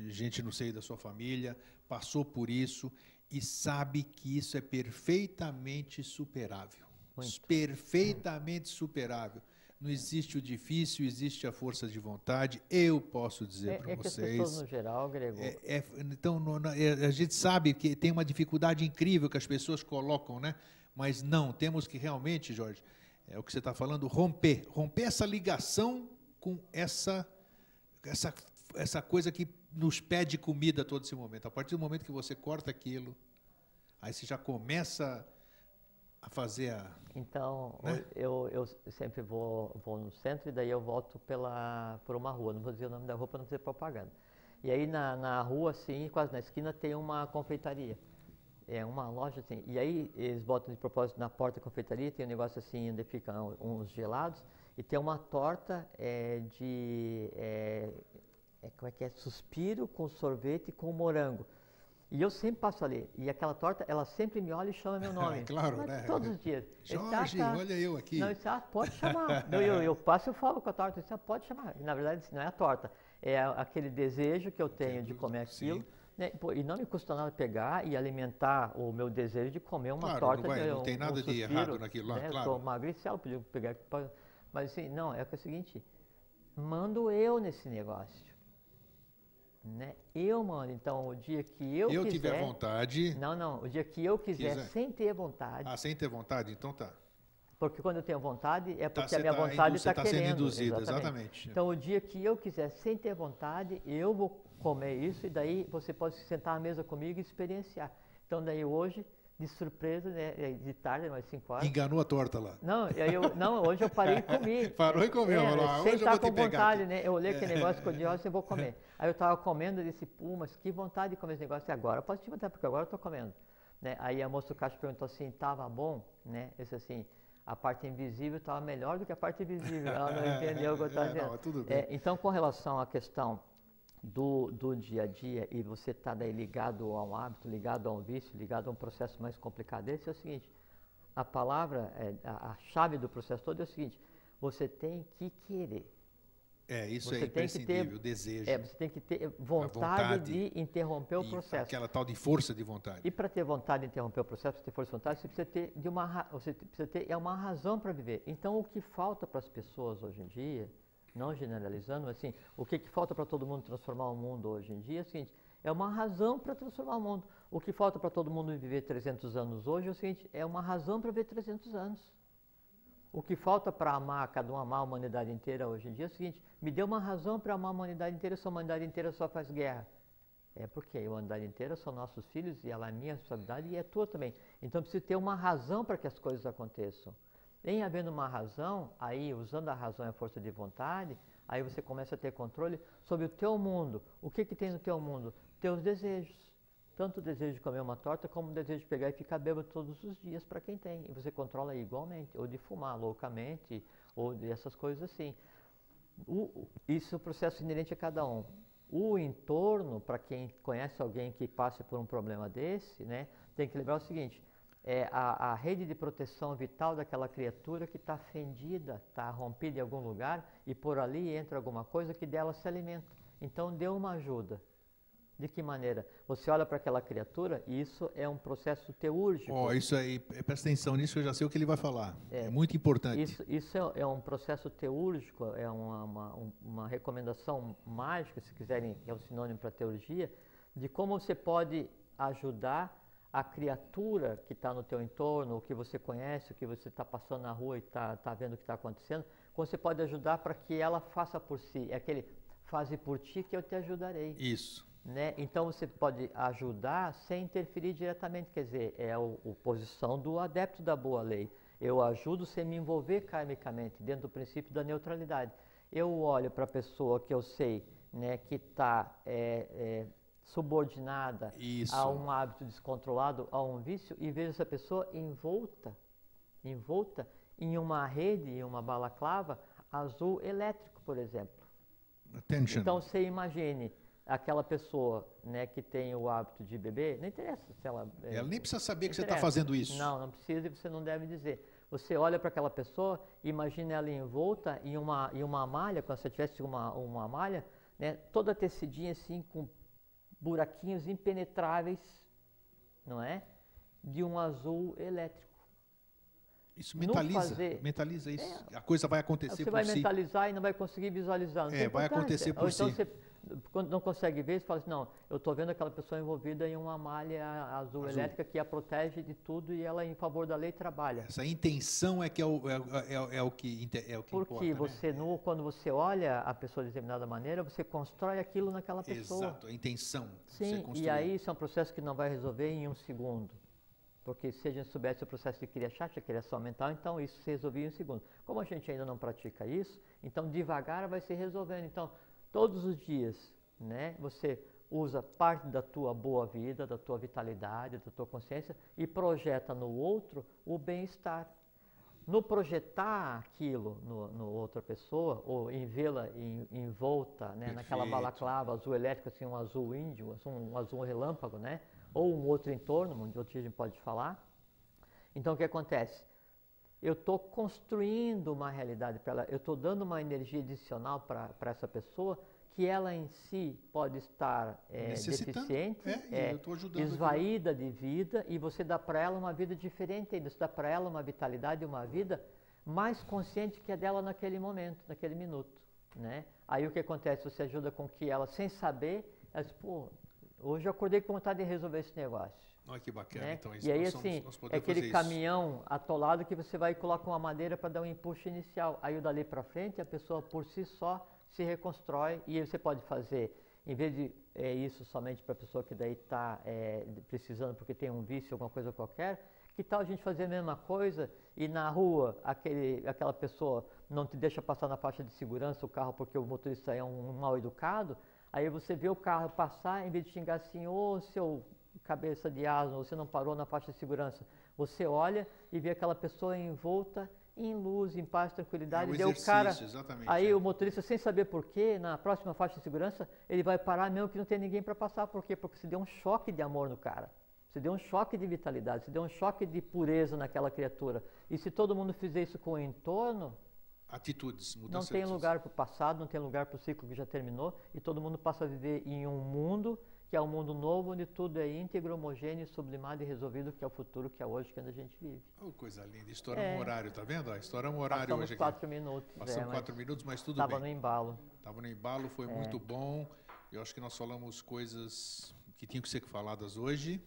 gente no seio da sua família, passou por isso e sabe que isso é perfeitamente superável. Muito. Perfeitamente superável. Não existe o difícil, existe a força de vontade. Eu posso dizer É, para é que as vocês. pessoas, no geral, Grego, É, é, então, no- na- é, a gente sabe que tem uma dificuldade incrível que as pessoas colocam, né? Mas não, temos que realmente, Jorge, é o que você está falando, romper. Romper essa ligação com essa, essa, essa coisa que nos pede comida a todo esse momento. A partir do momento que você corta aquilo, aí você já começa a fazer a. Então, Né? eu, eu sempre vou, vou no centro e daí eu volto pela, por uma rua, não vou dizer o nome da rua para não fazer propaganda. E aí na, na rua, assim, quase na esquina, tem uma confeitaria. É uma loja assim. E aí eles botam de propósito na porta da confeitaria, tem um negócio assim onde ficam uns gelados, e tem uma torta é, de. É, é, como é que é? Suspiro com sorvete com morango. E eu sempre passo ali. E aquela torta, ela sempre me olha e chama meu <laughs> nome. Claro, Mas né? Todos os dias. Eu disse, "Ah, Jorge, tá." olha eu aqui. Não, eu disse, ah, pode chamar. <laughs> eu, eu, eu passo e falo com a torta. Eu disse, ah, pode chamar. E, na verdade, não é a torta. É aquele desejo que eu tenho de comer aquilo. né? Pô, e não me custa nada pegar e alimentar o meu desejo de comer uma Claro, torta. não vai- de, não um- tem um nada de suspiro, errado naquilo lá, né? claro. Eu podia pegar Mas assim, não, é é o seguinte, mando eu nesse negócio. Né? Eu mando. Então, o dia que eu, Eu quiser... tiver vontade. Não, não. O dia que eu quiser, Quiser. sem ter vontade, Ah, sem ter vontade? Então tá. porque quando eu tenho vontade, é Tá, porque você a minha tá vontade está tá sendo querendo. induzido, exatamente. Então, o dia que eu quiser, sem ter vontade, eu vou comer isso e daí você pode se sentar à mesa comigo e experienciar. Então, daí hoje, de surpresa, né, é de tarde, mais 5 horas. Enganou a torta lá. Não, e aí eu, não, hoje eu parei e comi. <laughs> Parou e comeu, É, falou, "Ah, hoje eu vou estar com vontade, aqui." né? Eu olhei aquele negócio que eu disse, "Nossa, eu vou <laughs> comer. Aí eu estava comendo e disse, pô, mas que vontade de comer esse negócio. E agora eu posso te botar, porque agora eu estou comendo. Né? Aí a moça do caixa perguntou assim, estava bom? Né? Eu disse assim, a parte invisível estava melhor do que a parte visível. Ela não <laughs> entendeu o que eu estava É, não, dizendo. tudo bem. É, então, com relação à questão do, do dia a dia e você está daí ligado a um hábito, ligado a um vício, ligado a um processo mais complicado desse, é o seguinte, a palavra, é, a, a chave do processo todo é o seguinte, você tem que querer. É, isso Você é tem que ter- imprescindível, o desejo. É, você tem que ter vontade, vontade de interromper o processo. Aquela tal de força de vontade. E para ter vontade de interromper o processo, ter força de vontade, você precisa ter de uma você precisa ter é uma razão para viver. Então o que falta para as pessoas hoje em dia, não generalizando, mas assim, o que, que falta para todo mundo transformar o mundo hoje em dia é o seguinte, é uma razão para transformar o mundo. O que falta para todo mundo viver 300 anos hoje é o seguinte, é uma razão para viver 300 anos. O que falta para amar, cada um amar a humanidade inteira hoje em dia é o seguinte, me dê uma razão para amar a humanidade inteira se a humanidade inteira só faz guerra. É porque a humanidade inteira são nossos filhos e ela é minha responsabilidade e é tua também. Então precisa ter uma razão para que as coisas aconteçam. Em havendo uma razão, aí usando a razão e a força de vontade, aí você começa a ter controle sobre o teu mundo. O que que tem no teu mundo? Teus desejos. Tanto o desejo de comer uma torta como o desejo de pegar e ficar bêbado todos os dias para quem tem. E você controla igualmente, ou de fumar loucamente, ou dessas coisas assim. O- o- isso é um processo inerente a cada um. O entorno, para quem conhece alguém que passe por um problema desse, né, tem que lembrar o seguinte: é a, a rede de proteção vital daquela criatura que está fendida, está rompida em algum lugar e por ali entra alguma coisa que dela se alimenta. Então dê uma ajuda. De que maneira? Você olha para aquela criatura e isso é um processo teúrgico. Oh, isso aí, presta atenção nisso, eu já sei o que ele vai falar. É, é muito importante. Isso, isso é, é, um processo teúrgico, é uma, uma, uma, recomendação mágica, se quiserem, é um sinônimo para teurgia, de como você pode ajudar a criatura que está no teu entorno, o que você conhece, o que você está passando na rua e está tá vendo o que está acontecendo, como você pode ajudar para que ela faça por si. É aquele faze por ti que eu te ajudarei. Isso. Né? Então você pode ajudar sem interferir diretamente, quer dizer, é a, a posição do adepto da boa lei. Eu ajudo sem me envolver karmicamente, dentro do princípio da neutralidade. Eu olho para a pessoa que eu sei né, que está é, é, subordinada Isso. a um hábito descontrolado, a um vício, e vejo essa pessoa envolta, envolta em uma rede, em uma balaclava azul elétrico, por exemplo. Attention. Então você imagine aquela pessoa né, que tem o hábito de beber, não interessa se ela. É, ela nem precisa saber que você está fazendo isso. Não, não precisa e você não deve dizer. Você olha para aquela pessoa, imagina ela envolta em uma, em uma malha, como se você tivesse uma, uma malha, né, toda tecidinha assim, com buraquinhos impenetráveis, não é? De um azul elétrico. Isso mentaliza, fazer, mentaliza isso. É, a coisa vai acontecer por si. Você vai mentalizar e não vai conseguir visualizar. É, vai acontecer por Ou então si. Você, quando não consegue ver, você fala assim, não, eu estou vendo aquela pessoa envolvida em uma malha azul, azul, elétrica que a protege de tudo e ela, em favor da lei, trabalha. Essa intenção é que é o, é, é, é o que é o que Porque importa, você, né? no, quando você olha a pessoa de determinada maneira, você constrói aquilo naquela pessoa. Exato, a intenção. Sim, e aí isso é um processo que não vai resolver em um segundo. Porque se a gente soubesse o processo de criação, criação mental, então isso se resolvia em um segundo. Como a gente ainda não pratica isso, então devagar vai se resolvendo. Então, todos os dias, né, você usa parte da tua boa vida, da tua vitalidade, da tua consciência e projeta no outro o bem-estar. No projetar aquilo no, no, outra pessoa, ou em vê-la envolta né, naquela balaclava azul elétrico, assim, um azul índio, um azul relâmpago, né? ou um outro entorno, onde outro a gente pode falar. Então o que acontece? Eu estou construindo uma realidade para ela, eu estou dando uma energia adicional para essa pessoa que ela em si pode estar é, deficiente, é, é, esvaída de vida, e você dá para ela uma vida diferente, você dá para ela uma vitalidade, uma vida mais consciente que a dela naquele momento, naquele minuto. Né? Aí o que acontece? Você ajuda com que ela, sem saber, ela diz, pô, Hoje eu acordei com vontade de resolver esse negócio. Olha que bacana, né? então isso E aí, assim, é aquele caminhão atolado que você vai e coloca uma madeira para dar um impulso inicial. Aí, dali para frente, a pessoa por si só se reconstrói e aí você pode fazer, em vez de é, isso somente para a pessoa que daí está é, precisando porque tem um vício, alguma coisa qualquer, que tal a gente fazer a mesma coisa e na rua aquele, aquela pessoa não te deixa passar na faixa de segurança o carro porque o motorista é um, um mal educado? Aí você vê o carro passar, em vez de xingar assim, ô oh, seu cabeça de asno, você não parou na faixa de segurança. Você olha e vê aquela pessoa envolta em luz, em paz, tranquilidade. É deu o cara, aí é. o motorista, sem saber porquê, na próxima faixa de segurança, ele vai parar mesmo que não tem ninguém para passar. Por quê? Porque se deu um choque de amor no cara. Se deu um choque de vitalidade, se deu um choque de pureza naquela criatura. E se todo mundo fizer isso com o entorno, atitudes, mudança Não tem lugar para o passado, não tem lugar para o ciclo que já terminou e todo mundo passa a viver em um mundo que é um mundo novo, onde tudo é íntegro, homogêneo, sublimado e resolvido, que é o futuro, que é hoje que a gente vive. Oh, coisa linda. Estouramos é. um horário, tá vendo? Estouramos um horário Passamos hoje aqui. quatro minutos. Passamos é, quatro minutos, mas tudo tava bem. Estava no embalo. Estava no embalo, foi é. muito bom. Eu acho que nós falamos coisas que tinham que ser faladas hoje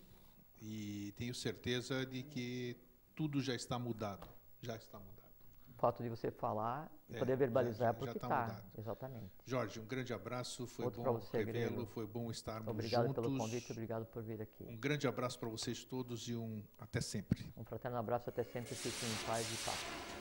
e tenho certeza de que tudo já está mudado. Já está mudado fato de você falar e é, poder verbalizar já, já, porque está. Exatamente. Jorge, um grande abraço, foi Outro bom revê-lo, foi bom estarmos obrigado juntos. Obrigado pelo convite, obrigado por vir aqui. Um grande abraço para vocês todos e um até sempre. Um fraterno abraço, até sempre, fiquem em paz e paz.